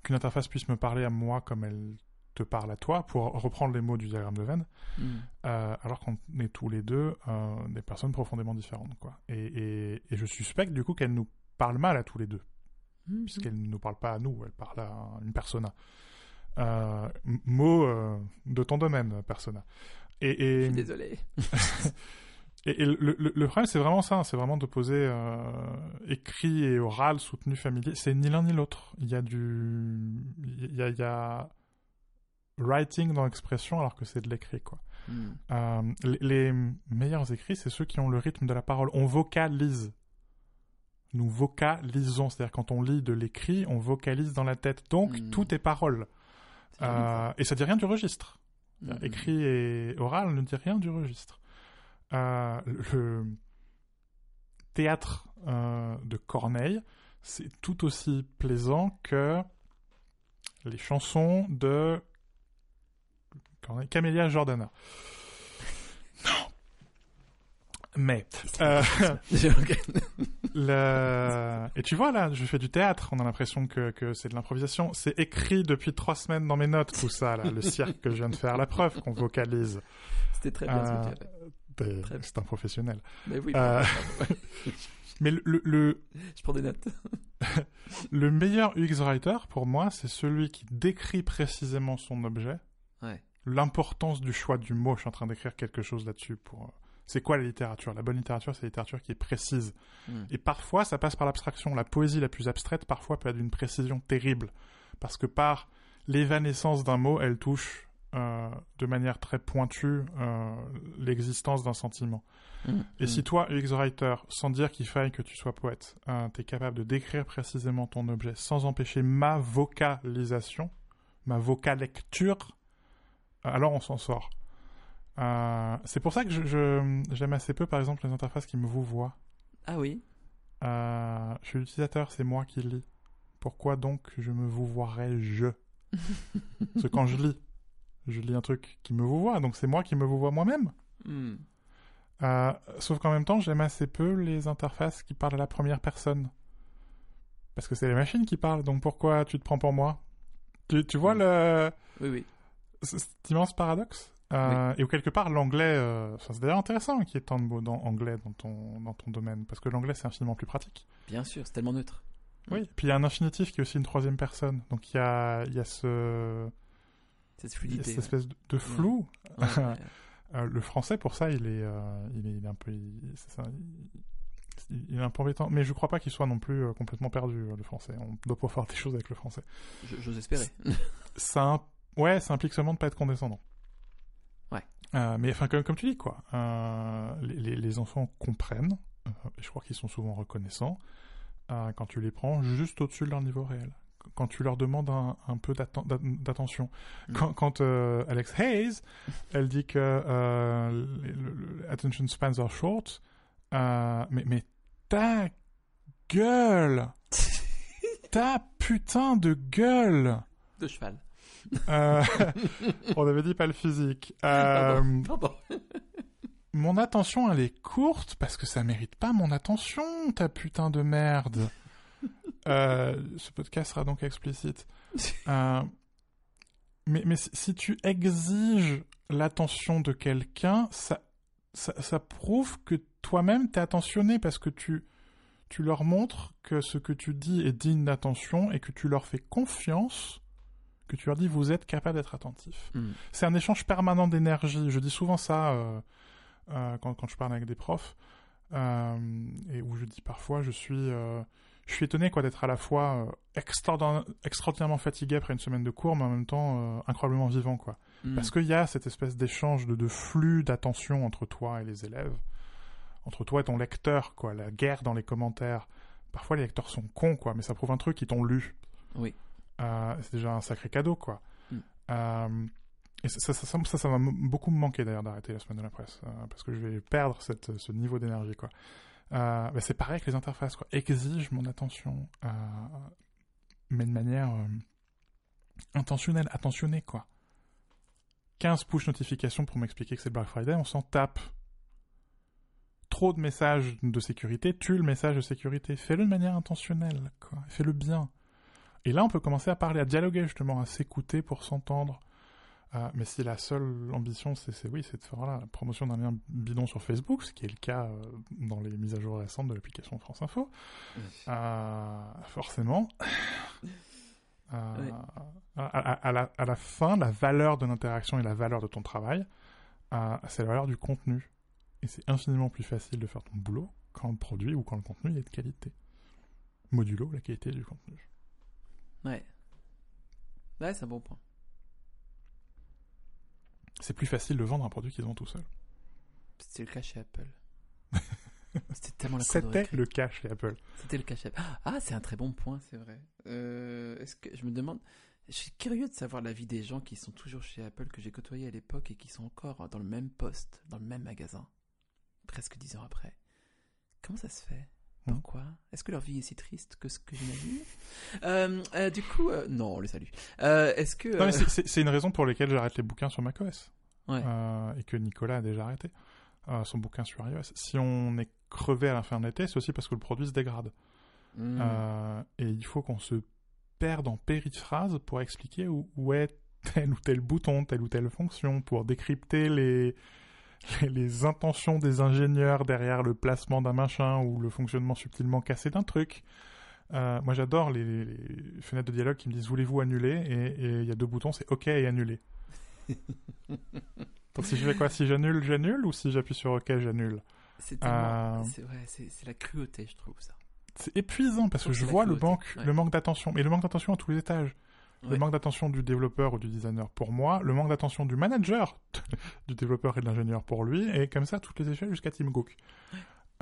qu'une interface puisse me parler à moi comme elle te parle à toi, pour reprendre les mots du diagramme de Venn, Mmh. euh, alors qu'on est tous les deux euh, des personnes profondément différentes. Quoi. Et, et, et je suspecte du coup qu'elle nous parle mal à tous les deux, Mmh. puisqu'elle ne nous parle pas à nous, elle parle à une persona. Euh, mot de ton domaine, persona. Et, Je et, suis désolé. et, et le, le- le problème, c'est vraiment ça, c'est vraiment d'opposer euh, écrit et oral, soutenu, familier. C'est ni l'un ni l'autre. Il y a du, il y a, il y a writing dans l'expression alors que c'est de l'écrit, quoi. Mmh. Euh, les, les meilleurs écrits, c'est ceux qui ont le rythme de la parole. On vocalise. Nous vocalisons, c'est-à-dire quand on lit de l'écrit, on vocalise dans la tête. Donc Mm. tout est parole. Euh, et ça dit rien du registre. Mmh. Écrit et oral ne dit rien du registre. Euh, le théâtre de Corneille, c'est tout aussi plaisant que les chansons de Camélia Jordana. Non. Mais euh, le... Et tu vois, là, je fais du théâtre, on a l'impression que, que c'est de l'improvisation. C'est écrit depuis trois semaines dans mes notes, tout ça, là, le cirque que je viens de faire, la preuve qu'on vocalise. C'était très bien ce que tu Euh, Très. C'est un professionnel. Mais oui, euh, Mais le, le, le, je prends des notes. le meilleur UX writer, pour moi, c'est celui qui décrit précisément son objet. Ouais. L'importance du choix du mot, je suis en train d'écrire quelque chose là-dessus pour... euh, C'est quoi la littérature? La bonne littérature, c'est la littérature qui est précise. Mmh. Et parfois, ça passe par l'abstraction. La poésie la plus abstraite, parfois, peut être d'une précision terrible. Parce que par l'évanescence d'un mot, elle touche euh, de manière très pointue euh, l'existence d'un sentiment. Mmh. Et si toi, UX Writer, sans dire qu'il faille que tu sois poète, euh, tu es capable de décrire précisément ton objet sans empêcher ma vocalisation, ma vocalecture, alors on s'en sort. Euh, c'est pour ça que je- je- j'aime assez peu, par exemple, les interfaces qui me vous voient. Ah oui. Euh, je suis l'utilisateur, c'est moi qui lis. Pourquoi donc je me vous voirais-je Parce que quand je lis, je lis un truc qui me vous voit, donc c'est moi qui me vous vois moi-même. Mmh. Euh, sauf qu'en même temps, j'aime assez peu les interfaces qui parlent à la première personne. Parce que c'est les machines qui parlent, donc pourquoi tu te prends pour moi? Tu, tu vois Mm. le, Oui, oui. Cet immense paradoxe Euh, Et où quelque part, l'anglais, euh, c'est d'ailleurs intéressant qu'il y ait tant de mots dans anglais dans ton, dans ton domaine, parce que l'anglais c'est infiniment plus pratique. Bien sûr, c'est tellement neutre. Oui. Puis il y a un infinitif qui est aussi une troisième personne, donc il y a, il y a ce, Cette fluidité. espèce de, de flou. ouais. Ouais, ouais. Euh, le français, pour ça, il est, euh, il est, il est un peu, il, c'est ça, il- est un peu embêtant. Mais je crois pas qu'il soit non plus complètement perdu, le français. On doit pouvoir faire des choses avec le français. J'ose espérer. Ça, ouais, ça implique seulement de pas être condescendant. Ouais. Euh, mais enfin, comme, comme tu dis, quoi. euh, les, les- les enfants comprennent euh, et je crois qu'ils sont souvent reconnaissants, euh, quand tu les prends juste au-dessus de leur niveau réel. Quand tu leur demandes un, un peu d'atten- d'atten- d'attention. Mm. Quand, quand, Alex Hayes, elle dit que euh, le- le- le- attention spans are short, mais, mais ta gueule Ta putain de gueule De cheval. Euh, On avait dit pas le physique. Euh, Pardon. Pardon. mon attention, elle est courte parce que ça mérite pas mon attention, ta putain de merde. Euh, ce podcast sera donc explicite. Mais si tu exiges l'attention de quelqu'un, ça, ça, ça prouve que toi-même t'es attentionné parce que tu, tu leur montres que ce que tu dis est digne d'attention et que tu leur fais confiance, que tu leur dis vous êtes capable d'être attentif Mm. c'est un échange permanent d'énergie. Je dis souvent ça euh, euh, quand, quand je parle avec des profs, euh, et où je dis parfois, je suis, je suis étonné quoi d'être à la fois extraordin- extraordinairement fatigué après une semaine de cours, mais en même temps incroyablement vivant quoi. Mm. Parce qu'il y a cette espèce d'échange de, de flux d'attention entre toi et les élèves, entre toi et ton lecteur quoi. La guerre dans les commentaires. Parfois les lecteurs sont cons quoi, mais ça prouve un truc, ils t'ont lu. Oui. Euh, c'est déjà un sacré cadeau, quoi. Mm. Euh, et ça, ça, ça, ça, ça, ça va beaucoup me manquer d'ailleurs d'arrêter la semaine de la presse, euh, parce que je vais perdre cette, ce niveau d'énergie, quoi. Bah, c'est pareil avec les interfaces, quoi. Exige mon attention, mais de manière intentionnelle, attentionnée, quoi. 15 push notifications pour m'expliquer que c'est le Black Friday, on s'en tape. Trop de messages de sécurité tue le message de sécurité. Fais-le de manière intentionnelle, quoi. Fais-le bien. Et là, on peut commencer à parler, à dialoguer justement, à s'écouter pour s'entendre. Euh, mais si la seule ambition, c'est, oui, c'est de faire voilà, la promotion d'un lien bidon sur Facebook, ce qui est le cas euh, dans les mises à jour récentes de l'application France Info, euh, forcément. Oui. à, à- à la, à la fin, la valeur de l'interaction et la valeur de ton travail, c'est la valeur du contenu. Et c'est infiniment plus facile de faire ton boulot quand le produit ou quand le contenu est de qualité. Modulo la qualité du contenu. Ouais. Ouais, c'est un bon point. C'est plus facile de vendre un produit qu'ils ont tout seul. C'était le cas chez Apple. C'était tellement la C'était le cas chez Apple. C'était le cas chez Apple. Ah, c'est un très bon point, c'est vrai. Euh, Est-ce que je me demande. Je suis curieux de savoir l'avis des gens qui sont toujours chez Apple que j'ai côtoyé à l'époque et qui sont encore dans le même poste, dans le même magasin, presque dix ans après. Comment ça se fait? Pourquoi? Est-ce que leur vie est si triste que ce que j'imagine? Euh, euh, Du coup, euh, non, on les salue. Euh, Est-ce que Non, mais euh, c'est- une raison pour laquelle j'arrête les bouquins sur macOS. ouais. Et que Nicolas a déjà arrêté son bouquin sur iOS. Si on est crevé à la fin de l'été, c'est aussi parce que le produit se dégrade. Euh, et il faut qu'on se perde en périphrase pour expliquer où, où est tel ou tel bouton, telle ou telle fonction, pour décrypter les, les, intentions des ingénieurs derrière le placement d'un machin ou le fonctionnement subtilement cassé d'un truc. Euh, moi j'adore les, les fenêtres de dialogue qui me disent voulez-vous annuler? Et il y a deux boutons c'est OK et annuler. Donc si je fais quoi? Si j'annule, j'annule ou si j'appuie sur OK, j'annule? C'est euh, c'est ouais, c'est la cruauté, je trouve ça. C'est épuisant parce que je vois le manque, ouais. le manque d'attention, mais le manque d'attention à tous les étages. Le Ouais. manque d'attention du développeur ou du designer pour moi, le manque d'attention du manager du développeur et de l'ingénieur pour lui, et comme ça toutes les échelles jusqu'à Tim Cook.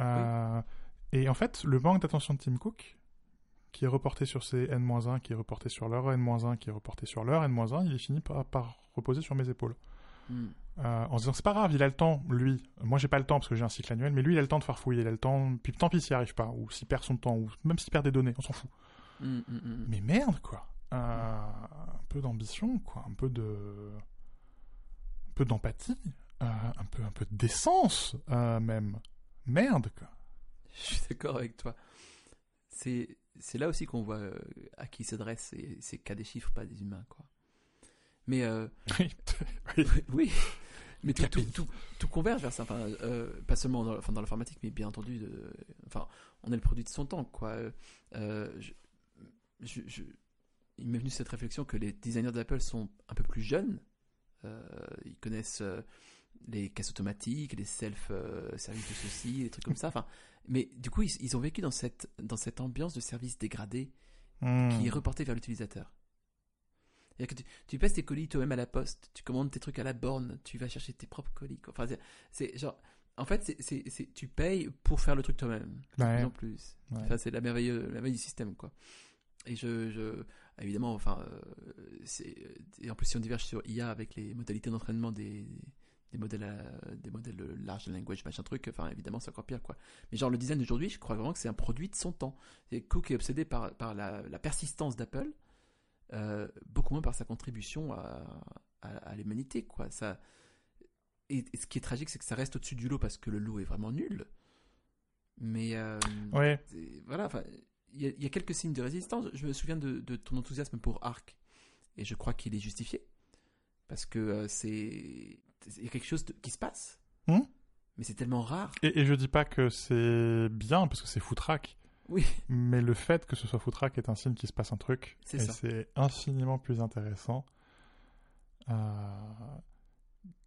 Euh, Et en fait, le manque d'attention de Tim Cook, qui est reporté sur ses N-1, qui est reporté sur leur N-1, qui est reporté sur leur N-1, il est fini par, par reposer sur mes épaules. Hmm. Euh, en se disant c'est pas grave, il a le temps, lui. Moi j'ai pas le temps parce que j'ai un cycle annuel, mais lui il a le temps de farfouiller, il a le temps, puis tant pis s'il arrive pas, ou s'il perd son temps, ou même s'il perd des données, on s'en fout. Hmm, hmm. Mais merde quoi, un peu d'ambition quoi, un peu de, un peu d'empathie, euh, un peu, un peu de décence euh, même. Merde quoi. Je suis d'accord avec toi. C'est c'est là aussi qu'on voit euh, à qui s'adresse ces, ces cas des chiffres, pas des humains, quoi. Mais euh, Oui. oui, mais tout, tout, Capille. tout, tout converge vers ça. Enfin, euh, pas seulement dans, enfin, dans l'informatique, mais bien entendu, de, enfin, on est le produit de son temps, quoi. Euh, je- il m'est venu cette réflexion que les designers d'Apple sont un peu plus jeunes. Euh, ils connaissent euh, les caisses automatiques, les self-services de ceci, des trucs comme ça. Enfin, mais du coup, ils, ils ont vécu dans cette, dans cette ambiance de service dégradé Hmm. qui est reporté vers l'utilisateur. Que tu, tu passes tes colis toi-même à la poste, tu commandes tes trucs à la borne, tu vas chercher tes propres colis. quoi. Enfin, c'est- genre, En fait, c'est, c'est, c'est- tu payes pour faire le truc toi-même. Ouais. plus en plus. Ouais. C'est la merveille, la merveille du système, quoi. Et je, je évidemment, enfin, euh, c'est, et en plus, si on diverge sur IA avec les modalités d'entraînement des, des modèles, à- des modèles de large language, machin truc, enfin, évidemment, c'est encore pire, quoi. Mais genre, le design d'aujourd'hui, je crois vraiment que c'est un produit de son temps. Et Cook est obsédé par, par la, la persistance d'Apple, euh, beaucoup moins par sa contribution à, à, à l'humanité, quoi. Ça, et, et ce qui est tragique, c'est que ça reste au-dessus du lot parce que le lot est vraiment nul. Mais euh, Ouais. voilà, enfin, y, a- il y a quelques signes de résistance. Je me souviens de, de ton enthousiasme pour Arc, et je crois qu'il est justifié parce que euh, c'est il y a quelque chose de- qui se passe, Hmm mais c'est tellement rare. Et, et je dis pas que c'est bien parce que c'est foutraque, Oui, mais le fait que ce soit foutraque est un signe qu'il se passe un truc. C'est et ça. c'est infiniment plus intéressant euh,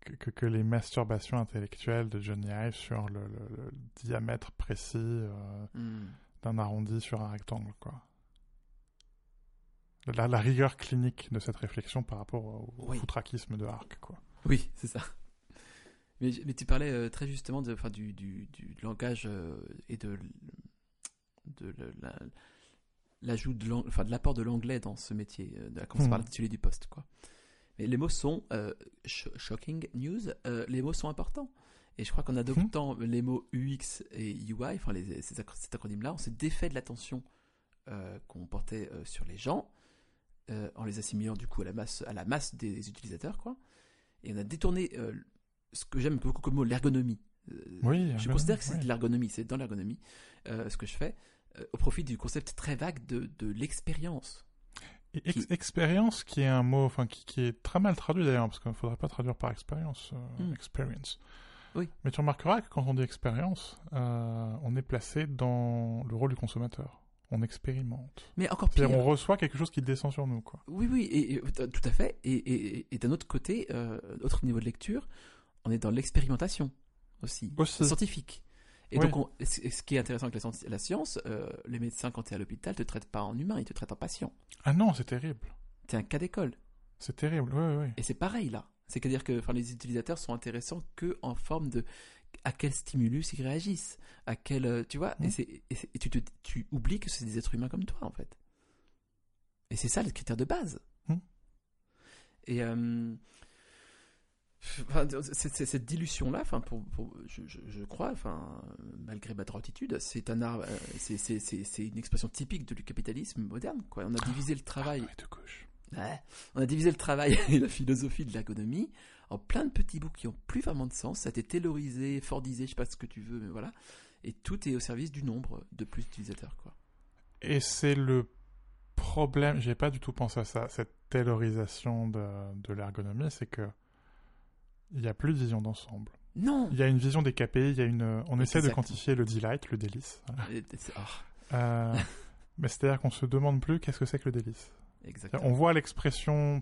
que, que, que les masturbations intellectuelles de Johnny Ive sur le, le- le diamètre précis euh, Hmm. D'un arrondi sur un rectangle, quoi. La, la rigueur clinique de cette réflexion par rapport au, Oui. foutraquisme de Arc, quoi. oui, c'est ça. Mais, mais tu parlais euh, très justement de, enfin, du, du, du langage euh, et de, de le- la- l'ajout de l'ang- enfin, de l'apport de l'anglais dans ce métier, euh, de, commencer par Mhm. l'intitulé du poste, quoi. Mais les mots sont euh, sh- shocking news. les mots sont importants. Et je crois qu'en adoptant les mots UX et UI, enfin les, ces cet acronyme-là, on s'est défait de l'attention euh, qu'on portait euh, sur les gens, euh, en les assimilant du coup à la masse, à la masse des utilisateurs, quoi. Et on a détourné ce que j'aime beaucoup comme mot, l'ergonomie. Oui, je considère que c'est oui. de l'ergonomie, c'est dans l'ergonomie ce que je fais, au profit du concept très vague de, de l'expérience. Et ex- expérience, qui est un mot, enfin, qui, qui est très mal traduit d'ailleurs, parce qu'il ne faudrait pas traduire par expérience, euh, Hmm. experience. Oui. Mais tu remarqueras que quand on dit expérience, euh, on est placé dans le rôle du consommateur. On expérimente. Mais encore pire. On reçoit quelque chose qui descend sur nous, quoi. Oui, oui, et, et, tout à fait. Et, d'un autre côté, euh, autre niveau de lecture, on est dans l'expérimentation aussi, Aussi. scientifique. Et Oui. donc, on- ce qui est intéressant avec la, science- la science, euh, les médecins, quand tu es à l'hôpital, te traitent pas en humain, ils te traitent en patient. Ah non, c'est terrible. Es un cas d'école. C'est terrible, oui, oui. Et c'est pareil là. C'est-à-dire que enfin, les utilisateurs sont intéressants que en forme de à quel stimulus ils réagissent, à quel euh, tu vois, et, et tu, te- tu oublies que c'est des êtres humains comme toi en fait. Et c'est ça le critère de base. Mhm. Et euh, enfin, cette dilution là, enfin pour, pour- je, je- je crois, enfin malgré ma droititude, c'est un art, euh, c'est- une expression typique du capitalisme moderne. Quoi. On a divisé le travail. Ah, de gauche. Ouais. On a divisé le travail et la philosophie de l'ergonomie en plein de petits bouts qui ont plus vraiment de sens. Ça a été taylorisé, fordisé, je sais pas ce que tu veux, mais voilà. Et tout est au service du nombre de plus d'utilisateurs, quoi. Et c'est le problème, j'ai pas du tout pensé à ça, cette taylorisation de, de l'ergonomie, c'est que il n'y a plus de vision d'ensemble. Non Il y a une vision des KPI, il y a une, on essaie de quantifier le delight, le délice. voilà. Et- ah, Euh, mais c'est-à-dire qu'on se demande plus qu'est-ce que c'est que le délice. Exactement. On voit l'expression,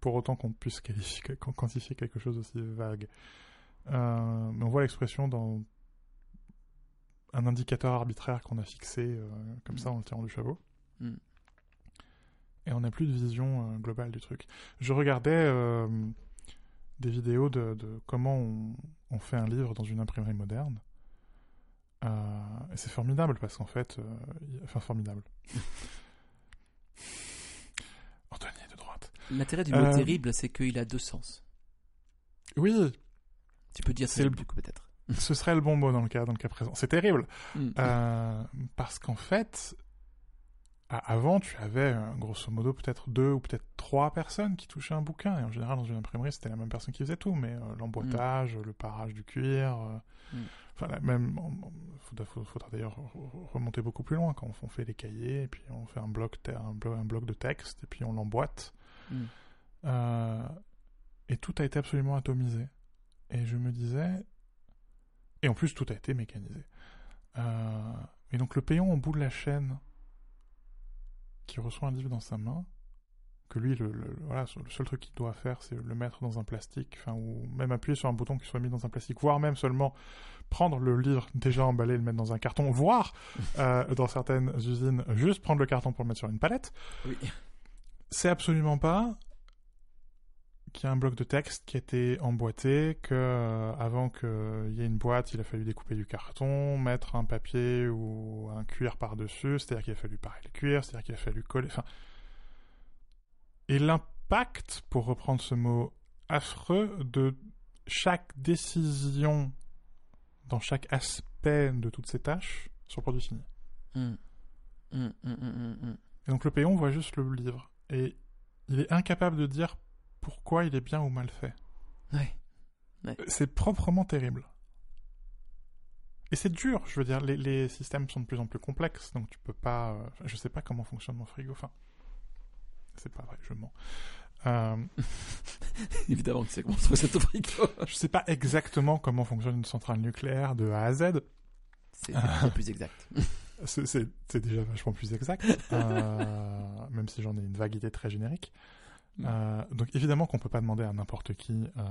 pour autant qu'on puisse qualifier, qu'on quantifier quelque chose aussi vague, euh, mais on voit l'expression dans un indicateur arbitraire qu'on a fixé euh, comme Mm. ça en le tirant du chapeau. Mm. Et on n'a plus de vision euh, globale du truc. Je regardais des vidéos de, de comment on, on fait un livre dans une imprimerie moderne. Et c'est formidable parce qu'en fait, enfin formidable. Anthony de droite. L'intérêt du mot Euh, terrible, c'est qu'il a deux sens. Oui, Tu peux dire c'est terrible, le- du coup, peut-être. ce serait le bon mot dans le cas, dans le cas présent. C'est terrible. Mm. Euh, parce qu'en fait, avant, tu avais euh, grosso modo peut-être deux ou peut-être trois personnes qui touchaient un bouquin. Et en général, dans une imprimerie, c'était la même personne qui faisait tout. Mais euh, l'emboîtage, le parage du cuir, euh, Mm. enfin, la même. Il faudra, faudra- d'ailleurs re- remonter beaucoup plus loin quand on, fait les cahiers, et puis on fait un bloc, un bloc, un bloc de texte, et puis on l'emboîte. Mm. Euh, et tout a été absolument atomisé. Et je me disais. Et en plus, tout a été mécanisé. Euh, et donc, le payant au bout de la chaîne, qui reçoit un livre dans sa main, que lui, le, le- voilà, le seul truc qu'il doit faire, c'est le mettre dans un plastique, enfin, ou même appuyer sur un bouton qui soit mis dans un plastique, voire même seulement prendre le livre déjà emballé, le mettre dans un carton, voire, euh, dans certaines usines, juste prendre le carton pour le mettre sur une palette Oui. C'est absolument pas qu'il y a un bloc de texte qui a été emboîté, que euh, avant qu'il y ait une boîte, il a fallu découper du carton, mettre un papier ou un cuir par-dessus, c'est-à-dire qu'il a fallu parer le cuir, c'est-à-dire qu'il a fallu coller. Enfin... Et l'impact, pour reprendre ce mot affreux, de chaque décision dans chaque aspect de toutes ces tâches sur le produit fini. Mm. Mm, mm, mm, mm, mm. Et donc le PO, on voit juste le livre. Et il est incapable de dire pourquoi il est bien ou mal fait. Ouais. C'est proprement terrible. Et c'est dur, je veux dire, les, les systèmes sont de plus en plus complexes, donc tu peux pas... euh, je sais pas comment fonctionne mon frigo, enfin... C'est pas vrai, je mens. Euh, Évidemment que c'est comment trouver cette frigo. je sais pas exactement comment fonctionne une centrale nucléaire de A à Z. C'est c'est plus exact. C'est- déjà vachement plus exact, euh, même si j'en ai une vague idée très générique. Euh, donc évidemment qu'on peut pas demander à n'importe qui euh,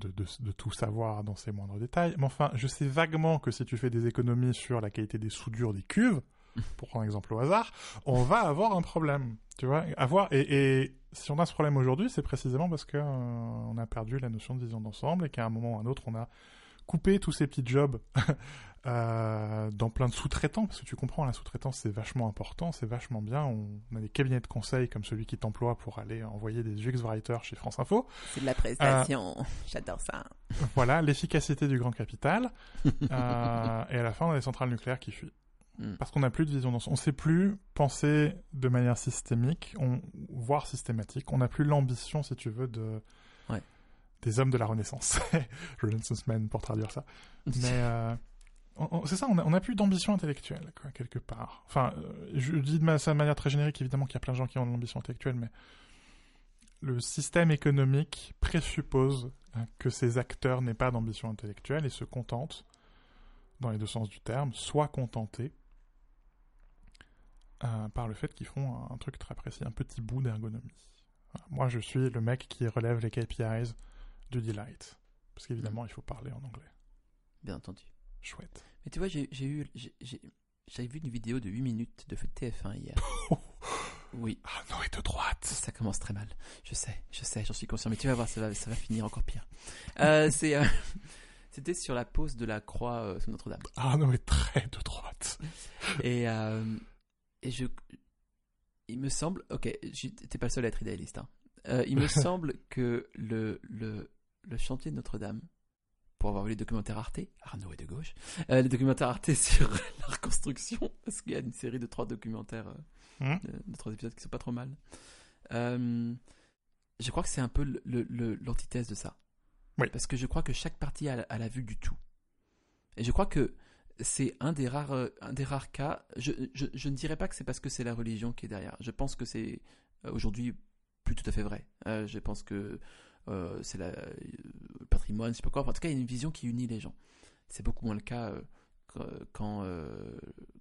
de, de- de tout savoir dans ses moindres détails, mais enfin je sais vaguement que si tu fais des économies sur la qualité des soudures des cuves, pour prendre un exemple au hasard, on va avoir un problème, tu vois, avoir et, et si on a ce problème aujourd'hui, c'est précisément parce que euh, on a perdu la notion de vision d'ensemble et qu'à un moment ou à un autre on a coupé tous ces petits jobs euh, dans plein de sous-traitants, parce que tu comprends, la sous-traitance c'est vachement important, c'est vachement bien. On, on a des cabinets de conseil comme celui qui t'emploie pour aller envoyer des UX writers chez France Info. C'est de la prestation. J'adore ça. Voilà, l'efficacité du grand capital. Euh, et à la fin, on a des centrales nucléaires qui fuient. Mm. Parce qu'on n'a plus de vision d'ensemble. On ne sait plus penser de manière systémique, on, voire systématique. On n'a plus l'ambition, si tu veux, de Ouais. Des hommes de la Renaissance. Renaissance man pour traduire ça. Mais euh, c'est ça, on a- on n'a plus d'ambition intellectuelle, quoi, quelque part. Enfin, euh, je dis de ma- de manière très générique, évidemment qu'il y a plein de gens qui ont de l'ambition intellectuelle, mais le système économique présuppose hein, que ces acteurs n'aient pas d'ambition intellectuelle et se contentent, dans les deux sens du terme, soit contentés euh, par le fait qu'ils font un, un truc très précis, un petit bout d'ergonomie. Voilà. Moi, je suis le mec qui relève les KPIs du Delight. Parce qu'évidemment, il faut parler en anglais. Bien entendu. Chouette. Mais tu vois, j'ai eu, j'avais vu une vidéo de 8 minutes de TF1 hier. Oui, Ah non, et de droite ça commence très mal. Je sais, je sais, j'en suis conscient. Mais tu vas voir, ça va, ça va finir encore pire. Euh, c'est, euh, c'était sur la pose de la croix euh, sur Notre-Dame. Ah non, mais très de droite Et, euh, et je, il me semble, ok, t'es pas le seul à être idéaliste. hein. Il me semble que le, le, le chantier de Notre-Dame, pour avoir vu les documentaires Arte, Arnaud est de gauche, euh, les documentaires Arte sur la reconstruction, parce qu'il y a une série de trois documentaires, euh, Hmm. de, de trois épisodes qui sont pas trop mal. Euh, je crois que c'est un peu l'antithèse de ça. Oui. Parce que je crois que chaque partie a, la- a la vue du tout. Et je crois que c'est un des rares, euh, un des rares cas. Je, je, je ne dirais pas que c'est parce que c'est la religion qui est derrière. Je pense que c'est euh, aujourd'hui plus tout à fait vrai. Euh, je pense que euh, c'est le patrimoine, je sais pas quoi. Enfin, en tout cas, il y a une vision qui unit les gens. C'est beaucoup moins le cas euh, quand, euh,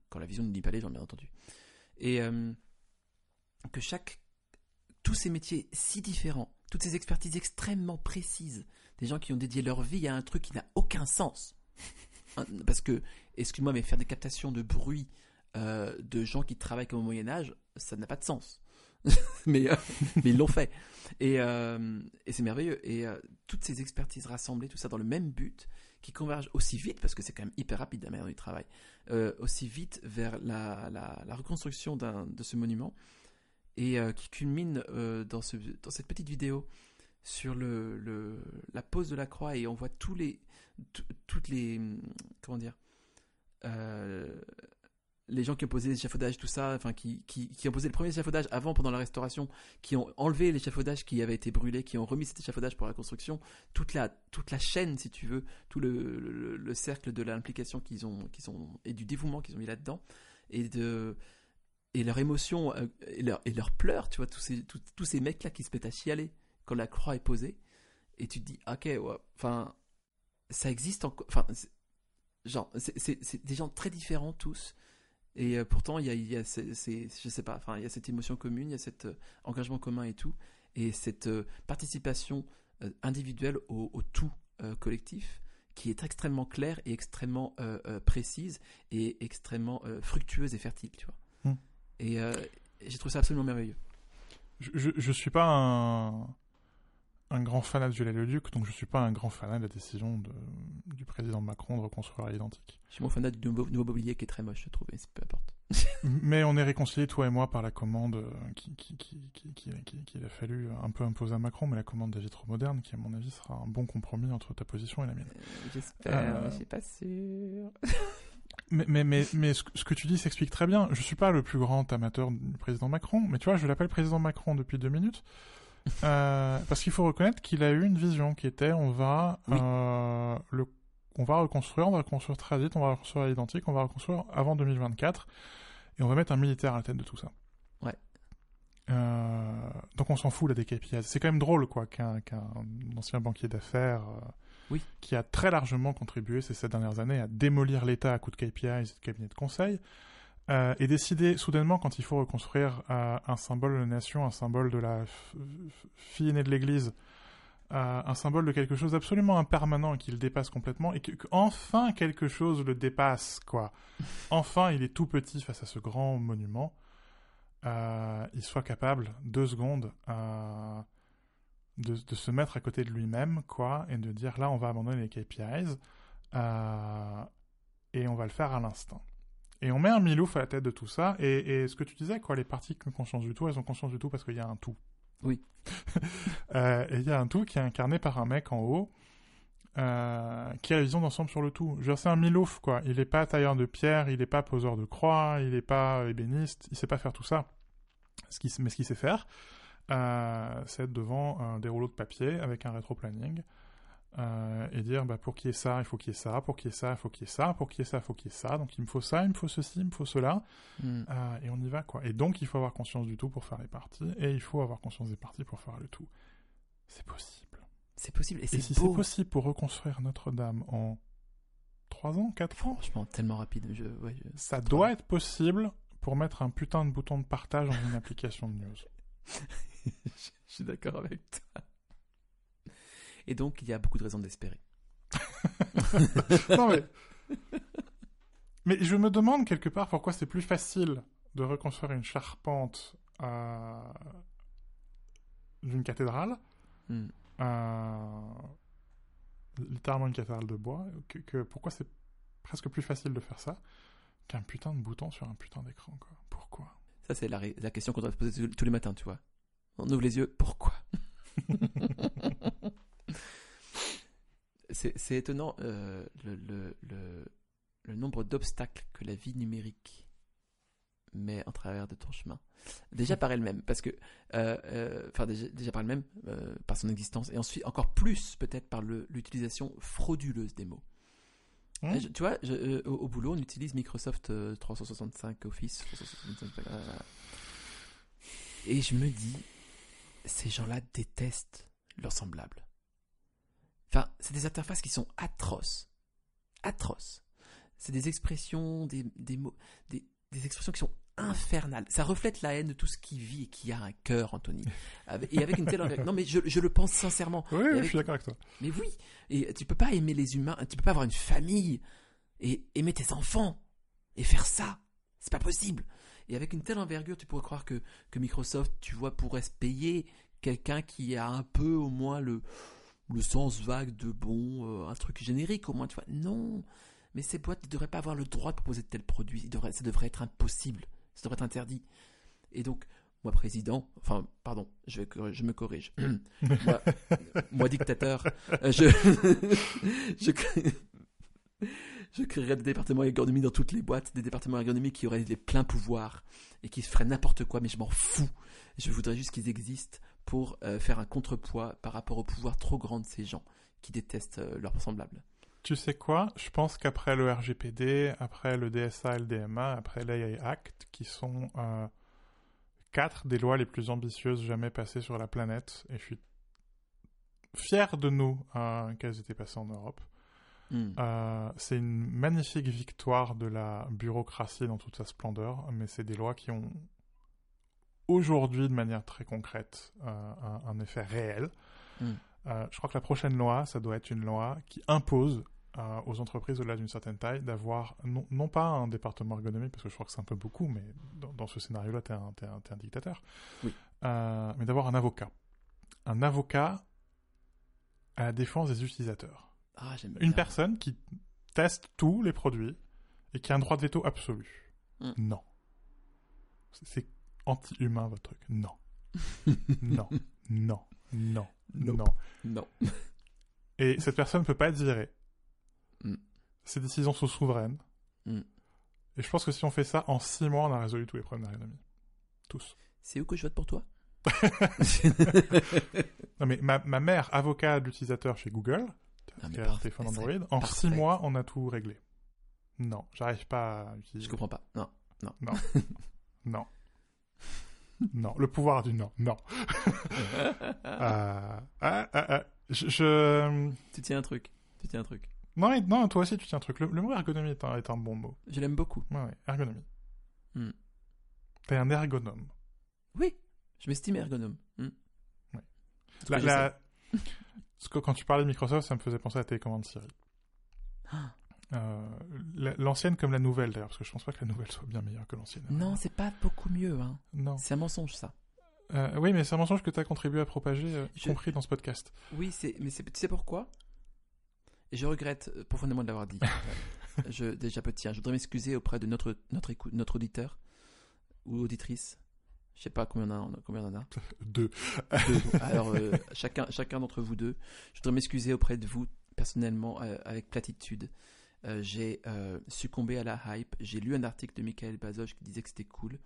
quand la vision n'unit pas les gens, bien entendu. Et que chaque. Tous ces métiers si différents, toutes ces expertises extrêmement précises, des gens qui ont dédié leur vie à un truc qui n'a aucun sens. Hein, Parce que, excuse-moi, mais faire des captations de bruit de gens qui travaillent comme au Moyen-Âge, ça n'a pas de sens. mais, euh, mais ils l'ont fait. Et, euh, c'est merveilleux. Et euh, toutes ces expertises rassemblées, tout ça dans le même but, qui convergent aussi vite, parce que c'est quand même hyper rapide la manière travaillent, euh, aussi vite vers la, reconstruction de ce monument, et qui culmine dans, ce, dans cette petite vidéo sur la pose de la croix, et on voit tous toutes les, comment dire, les gens qui ont posé l'échafaudage, tout ça, enfin qui, qui, ont posé le premier échafaudage avant, pendant la restauration, qui ont enlevé l'échafaudage qui avait été brûlé, qui ont remis cet échafaudage pour la construction, toute la, toute la chaîne, si tu veux, tout le, le, le cercle de l'implication qu'ils ont, qu'ils ont, et du dévouement qu'ils ont mis là-dedans, et de, et leur émotion, euh, et leur, et leur pleurs, tu vois, tous ces, tous, tous ces mecs-là qui se mettent à chialer quand la croix est posée, et tu te dis, ok, ouais, enfin, ça existe encore, enfin, genre, c'est des gens très différents tous, et euh, pourtant, il y a, il y a ces, ces- je sais pas, enfin, il y a cette émotion commune, il y a cet euh, engagement commun et tout, et cette euh, participation euh, individuelle au, au tout euh, collectif qui est extrêmement claire et extrêmement euh, euh, précise et extrêmement euh, fructueuse et fertile, tu vois. Hmm. Et euh, j'ai trouvé ça absolument merveilleux. je, je, je suis pas un, un grand fanat de Viollet-le-Duc, donc je suis pas un grand fanat de la décision de, du président Macron de reconstruire à l'identique. Je suis mon fanat du nouveau, nouveau mobilier qui est très moche, je trouve, mais peu importe. Mais on est réconciliés, toi et moi, par la commande euh, qui, qui, qui, qui, qui- qui- qu'il a fallu un peu imposer à Macron, mais la commande des vitraux modernes, qui à mon avis sera un bon compromis entre ta position et la mienne. Euh, J'espère, Euh, mais je suis pas sûr. Mais, mais, mais, mais ce, que- ce que tu dis s'explique très bien. Je suis pas le plus grand amateur du président Macron, mais tu vois, je l'appelle président Macron depuis deux minutes. Euh, parce qu'il faut reconnaître qu'il a eu une vision qui était on va, Oui. euh, le, on va reconstruire, on va reconstruire très vite, on va reconstruire à l'identique, on va reconstruire avant 2024, et on va mettre un militaire à la tête de tout ça. Ouais. Euh, donc on s'en fout là des KPIs. C'est quand même drôle quoi qu'un qu'un ancien banquier d'affaires Oui. qui a très largement contribué ces sept dernières années à démolir l'État à coups de KPIs et de cabinets de conseil, euh, et décider soudainement quand il faut reconstruire euh, un symbole de la nation, un symbole de la fille aînée de l'Église, euh, un symbole de quelque chose d'absolument impermanent qui le dépasse complètement, et que, enfin quelque chose le dépasse, quoi. Enfin, il est tout petit face à ce grand monument. Il soit capable, deux secondes, de, de se mettre à côté de lui-même, quoi, et de dire là, on va abandonner les KPIs, et on va le faire à l'instant. Et on met un Milouf à la tête de tout ça, et, et ce que tu disais, quoi, les parties qui ont conscience du tout, elles ont conscience du tout parce qu'il y a un tout. Oui. Euh, et il y a un tout qui est incarné par un mec en haut, euh, qui a la vision d'ensemble sur le tout. Dire, c'est un Milouf, quoi. Il est pas tailleur de pierre, il est pas poseur de croix, il est pas ébéniste, il sait pas faire tout ça. Ce mais ce qu'il sait faire, euh, c'est être devant des rouleaux de papier avec un rétro-planning euh, et dire bah, pour qu'il y ait ça, il faut qu'il y ait ça, pour qu'il y ait ça, il faut qu'il y ait ça, pour qu'il y ait ça, il faut qu'il y ait ça. Donc il me faut ça, il me faut ceci, il me faut cela. Hmm. Euh, et on y va, quoi. Et donc, il faut avoir conscience du tout pour faire les parties, et il faut avoir conscience des parties pour faire le tout. C'est possible. C'est possible et Et c'est si c'est possible pour reconstruire Notre-Dame en 3 ans, 4 ans, Franchement, tellement rapide. Je, ouais, je- ça doit être possible pour mettre un putain de bouton de partage dans une application de news. je suis d'accord avec toi. Et donc, il y a beaucoup de raisons d'espérer. non, mais... mais je me demande quelque part pourquoi c'est plus facile de reconstruire une charpente euh, d'une cathédrale Hmm. euh, littéralement une cathédrale de bois, que, que- pourquoi c'est presque plus facile de faire ça qu'un putain de bouton sur un putain d'écran, quoi. Pourquoi? Ça, c'est la, question qu'on doit se poser tous les matins, tu vois. On ouvre les yeux, pourquoi? C'est étonnant euh, le, le, le, le nombre d'obstacles que la vie numérique met en travers de ton chemin. Déjà par elle-même, parce que, euh, euh, enfin déjà, déjà par elle-même, par son existence, et ensuite encore plus peut-être par l'utilisation frauduleuse des mots. Je- tu vois, je- au, au boulot, on utilise Microsoft euh, 365 Office. 365, euh, et je me dis, ces gens-là détestent leurs semblables. Enfin, c'est des interfaces qui sont atroces. Atroces. C'est des expressions, des, des mots, des, des expressions qui sont infernales. Ça reflète la haine de tout ce qui vit et qui a un cœur, Anthony. Et avec une telle envergure. Non, mais je, je le pense sincèrement. Oui, je suis d'accord avec toi. mais oui, et tu peux pas aimer les humains, tu peux pas avoir une famille et aimer tes enfants et faire ça. C'est pas possible. Et avec une telle envergure, tu pourrais croire que, que Microsoft, tu vois, pourrait se payer quelqu'un qui a un peu au moins le, le sens vague de bon, euh, un truc générique au moins, tu vois. Non, mais ces boîtes ne devraient pas avoir le droit de proposer de tels produits. Devraient- ça devrait être impossible. Ça devrait être interdit. Et donc, moi, président, enfin, pardon, je, vais, je me corrige. moi, moi, dictateur, euh, je, je créerais des départements ergonomie dans toutes les boîtes, des départements ergonomie qui auraient les pleins pouvoirs et qui feraient n'importe quoi, mais je m'en fous. Je voudrais juste qu'ils existent pour euh, faire un contrepoids par rapport au pouvoir trop grand de ces gens qui détestent euh, leurs semblables. Tu sais quoi? Je pense qu'après le RGPD, après le DSA le DMA, après l'AI Act, qui sont euh, quatre des lois les plus ambitieuses jamais passées sur la planète, et je suis fier de nous qu'elles étaient passées en Europe. Hmm. Euh, c'est une magnifique victoire de la bureaucratie dans toute sa splendeur, mais c'est des lois qui ont aujourd'hui, de manière très concrète, euh, un, un effet réel. Mm. Euh, je crois que la prochaine loi, ça doit être une loi qui impose euh, aux entreprises au-delà d'une certaine taille d'avoir non, non pas un département ergonomique, parce que je crois que c'est un peu beaucoup, mais dans, dans ce scénario-là, t'es un, t'es un, dictateur, Oui. Euh, mais d'avoir un avocat. Un avocat à la défense des utilisateurs. Ah, Une bien. personne qui teste tous les produits et qui a un droit de veto absolu. Mm. Non. C'est anti-humain votre truc. Non. non. Non. Non. Nope. Non. Non. Et cette personne ne peut pas être virée. Mm. Ses décisions sont souveraines. Mm. Et je pense que si on fait ça, en six mois, on a résolu tous les problèmes d'ergonomie. Tous. C'est où que je vote pour toi? Non mais ma, ma mère, avocat d'utilisateur chez Google, qui a un téléphone Android, en parfait. six mois, on a tout réglé. Non, j'arrive pas à utiliser. Je comprends pas. Non. Non. non. Le pouvoir du non. Non. Euh, ah. Je, je- tu tiens un truc. Tu tiens un truc. Non, mais- non, toi aussi, tu tiens un truc. Le, le mot ergonomie est un, est un bon mot. Je l'aime beaucoup. Ouais, ouais, ergonomie. Hmm. T'es un ergonome. Oui. Je m'estime ergonome. Hmm. Ouais. La- la- quand tu parlais de Microsoft, ça me faisait penser à la télécommande Siri. Ah. Euh, la- l'ancienne comme la nouvelle d'ailleurs, parce que je pense pas que la nouvelle soit bien meilleure que l'ancienne. Non, c'est pas beaucoup mieux. Hein. Non. C'est un mensonge, ça. Euh, oui, mais c'est un mensonge que tu as contribué à propager, euh, y Je- compris dans ce podcast. Oui, c'est, mais c'est, tu sais pourquoi? Et je regrette euh, profondément de l'avoir dit. Euh, je, déjà petit, hein, je voudrais m'excuser auprès de notre, notre, écou- notre auditeur ou auditrice. Je sais pas combien on, a, combien on en a. Deux. Deux. Alors, euh, chacun, chacun d'entre vous deux, je voudrais m'excuser auprès de vous personnellement euh, avec platitude. Euh, j'ai euh, succombé à la hype. J'ai lu un article de Michael Bazoge qui disait que c'était cool.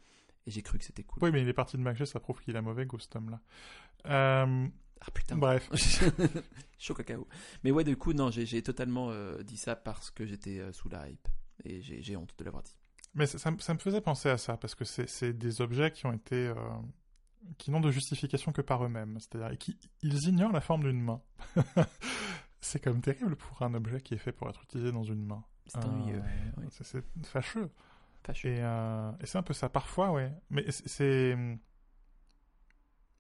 Et j'ai cru que c'était cool. Oui, mais il est parti de MacG, ça prouve qu'il a mauvais goût, cet homme-là. Euh, Ah putain. bref. Chaud cacao. Mais ouais, du coup, non, j'ai totalement euh, dit ça parce que j'étais euh, sous la hype. Et j'ai honte de l'avoir dit. Mais ça, ça me- ça me faisait penser à ça, parce que c'est des objets qui ont été... qui n'ont de justification que par eux-mêmes. C'est-à-dire qu'ils ils ignorent la forme d'une main. c'est comme terrible pour un objet qui est fait pour être utilisé dans une main. C'est ennuyeux. Oui. c'est- C'est euh, et c'est un peu ça. Parfois, ouais. Mais c'est- c'est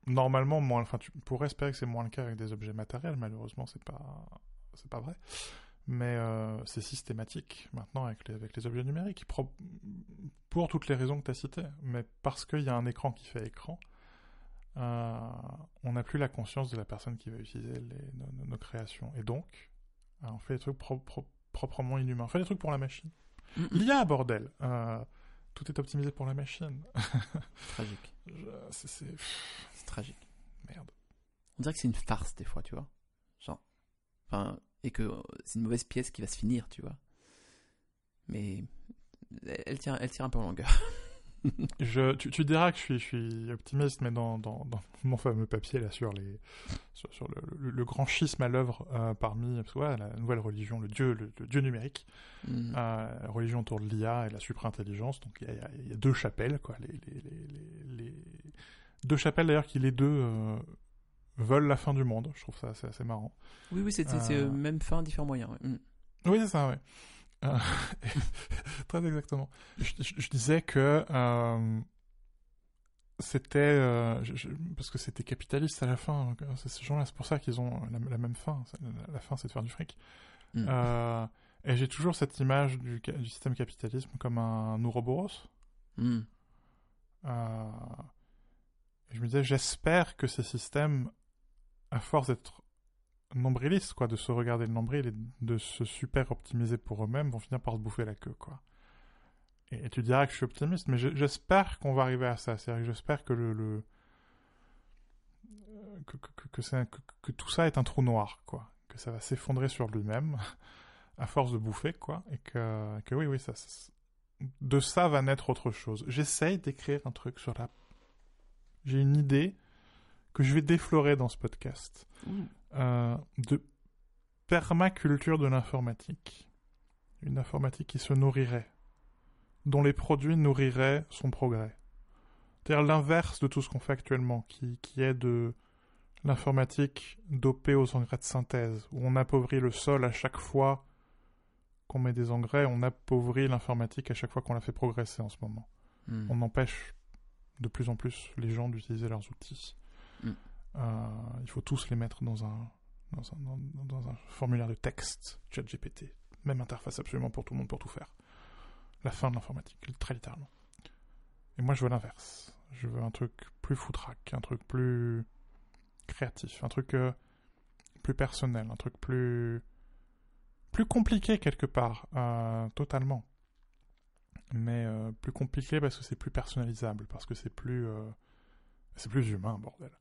normalement moins. Enfin, tu pourrais espérer que c'est moins le cas avec des objets matériels. Malheureusement, c'est pas c'est pas vrai. Mais euh, c'est systématique maintenant avec les, avec les objets numériques. Pour toutes les raisons que tu as citées. Mais parce qu'il y a un écran qui fait écran, euh, on n'a plus la conscience de la personne qui va utiliser nos, créations. Et donc, on fait des trucs pro- pro- proprement inhumains. On fait des trucs pour la machine. Mm, mm. L'IA, bordel euh, Tout est optimisé pour la machine. Tragique. C'est- tragique. Merde. On dirait que c'est une farce des fois, tu vois. Genre. Enfin, et que c'est une mauvaise pièce qui va se finir, tu vois. Mais elle, elle tient, elle tient un peu en longueur. Je, tu, tu diras que je suis, je suis optimiste, mais dans, dans, dans mon fameux papier là sur les sur, sur le, le- le grand schisme à l'œuvre euh, parmi parce que, la nouvelle religion, le dieu, le, le dieu numérique, Mm. euh, la religion autour de l'IA et la supra-intelligence. Donc il y, a- y y deux chapelles, quoi. Les, deux chapelles d'ailleurs qui les deux euh, veulent la fin du monde. Je trouve ça assez, marrant. Oui, oui, c'est Euh. même fin, différents moyens. ouais. Mm. Oui, c'est ça, ouais. Euh, Très exactement. Je, je- je disais que euh, c'était euh, je- parce que c'était capitaliste à la fin. Ces gens-là, c'est pour ça qu'ils ont la, la même fin. La, la fin, c'est de faire du fric. Mm. Et j'ai toujours cette image du, système capitalisme comme un Ouroboros. Mm. Et je me disais, j'espère que ces systèmes, à force d'être nombrilistes, quoi, de se regarder le nombril et de se super optimiser pour eux-mêmes, vont finir par se bouffer la queue, quoi. Et, tu diras que je suis optimiste, mais je- j'espère qu'on va arriver à ça. C'est-à-dire que j'espère que le, que, tout ça est un trou noir, quoi. Que ça va s'effondrer sur lui-même à force de bouffer, quoi. Et que, oui, oui, ça, de ça va naître autre chose. J'essaye d'écrire un truc sur la. J'ai une idée que je vais déflorer dans ce podcast Ouh. Euh, de permaculture de l'informatique. Une informatique qui se nourrirait, dont les produits nourriraient son progrès. C'est-à-dire l'inverse de tout ce qu'on fait actuellement, qui, qui est de l'informatique dopée aux engrais de synthèse, où on appauvrit le sol à chaque fois qu'on met des engrais, on appauvrit l'informatique à chaque fois qu'on la fait progresser en ce moment. Mm. On empêche de plus en plus les gens d'utiliser leurs outils. Mm. Euh, il faut tous les mettre dans un, formulaire de texte, ChatGPT. Même interface absolument pour tout le monde, pour tout faire. La fin de l'informatique, très littéralement. Et moi, je veux l'inverse. Je veux un truc plus foutraque, un truc plus créatif, un truc euh, plus personnel, un truc plus plus compliqué quelque part, euh, totalement. Mais plus compliqué parce que c'est plus personnalisable, parce que c'est plus c'est plus humain, bordel.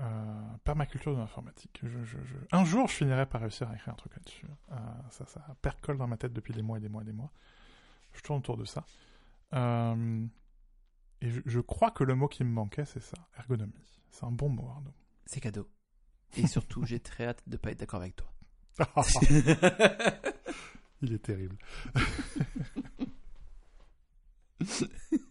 Euh, permaculture de l'informatique. Je, je, je... Un jour, je finirai par réussir à écrire un truc là-dessus. Euh, ça, ça percole dans ma tête depuis des mois et des mois et des mois. Je tourne autour de ça. Euh, et je, crois que le mot qui me manquait, c'est ça, ergonomie. C'est un bon mot, Arnaud. C'est cadeau. Et surtout, j'ai très hâte de pas être d'accord avec toi. Il est terrible.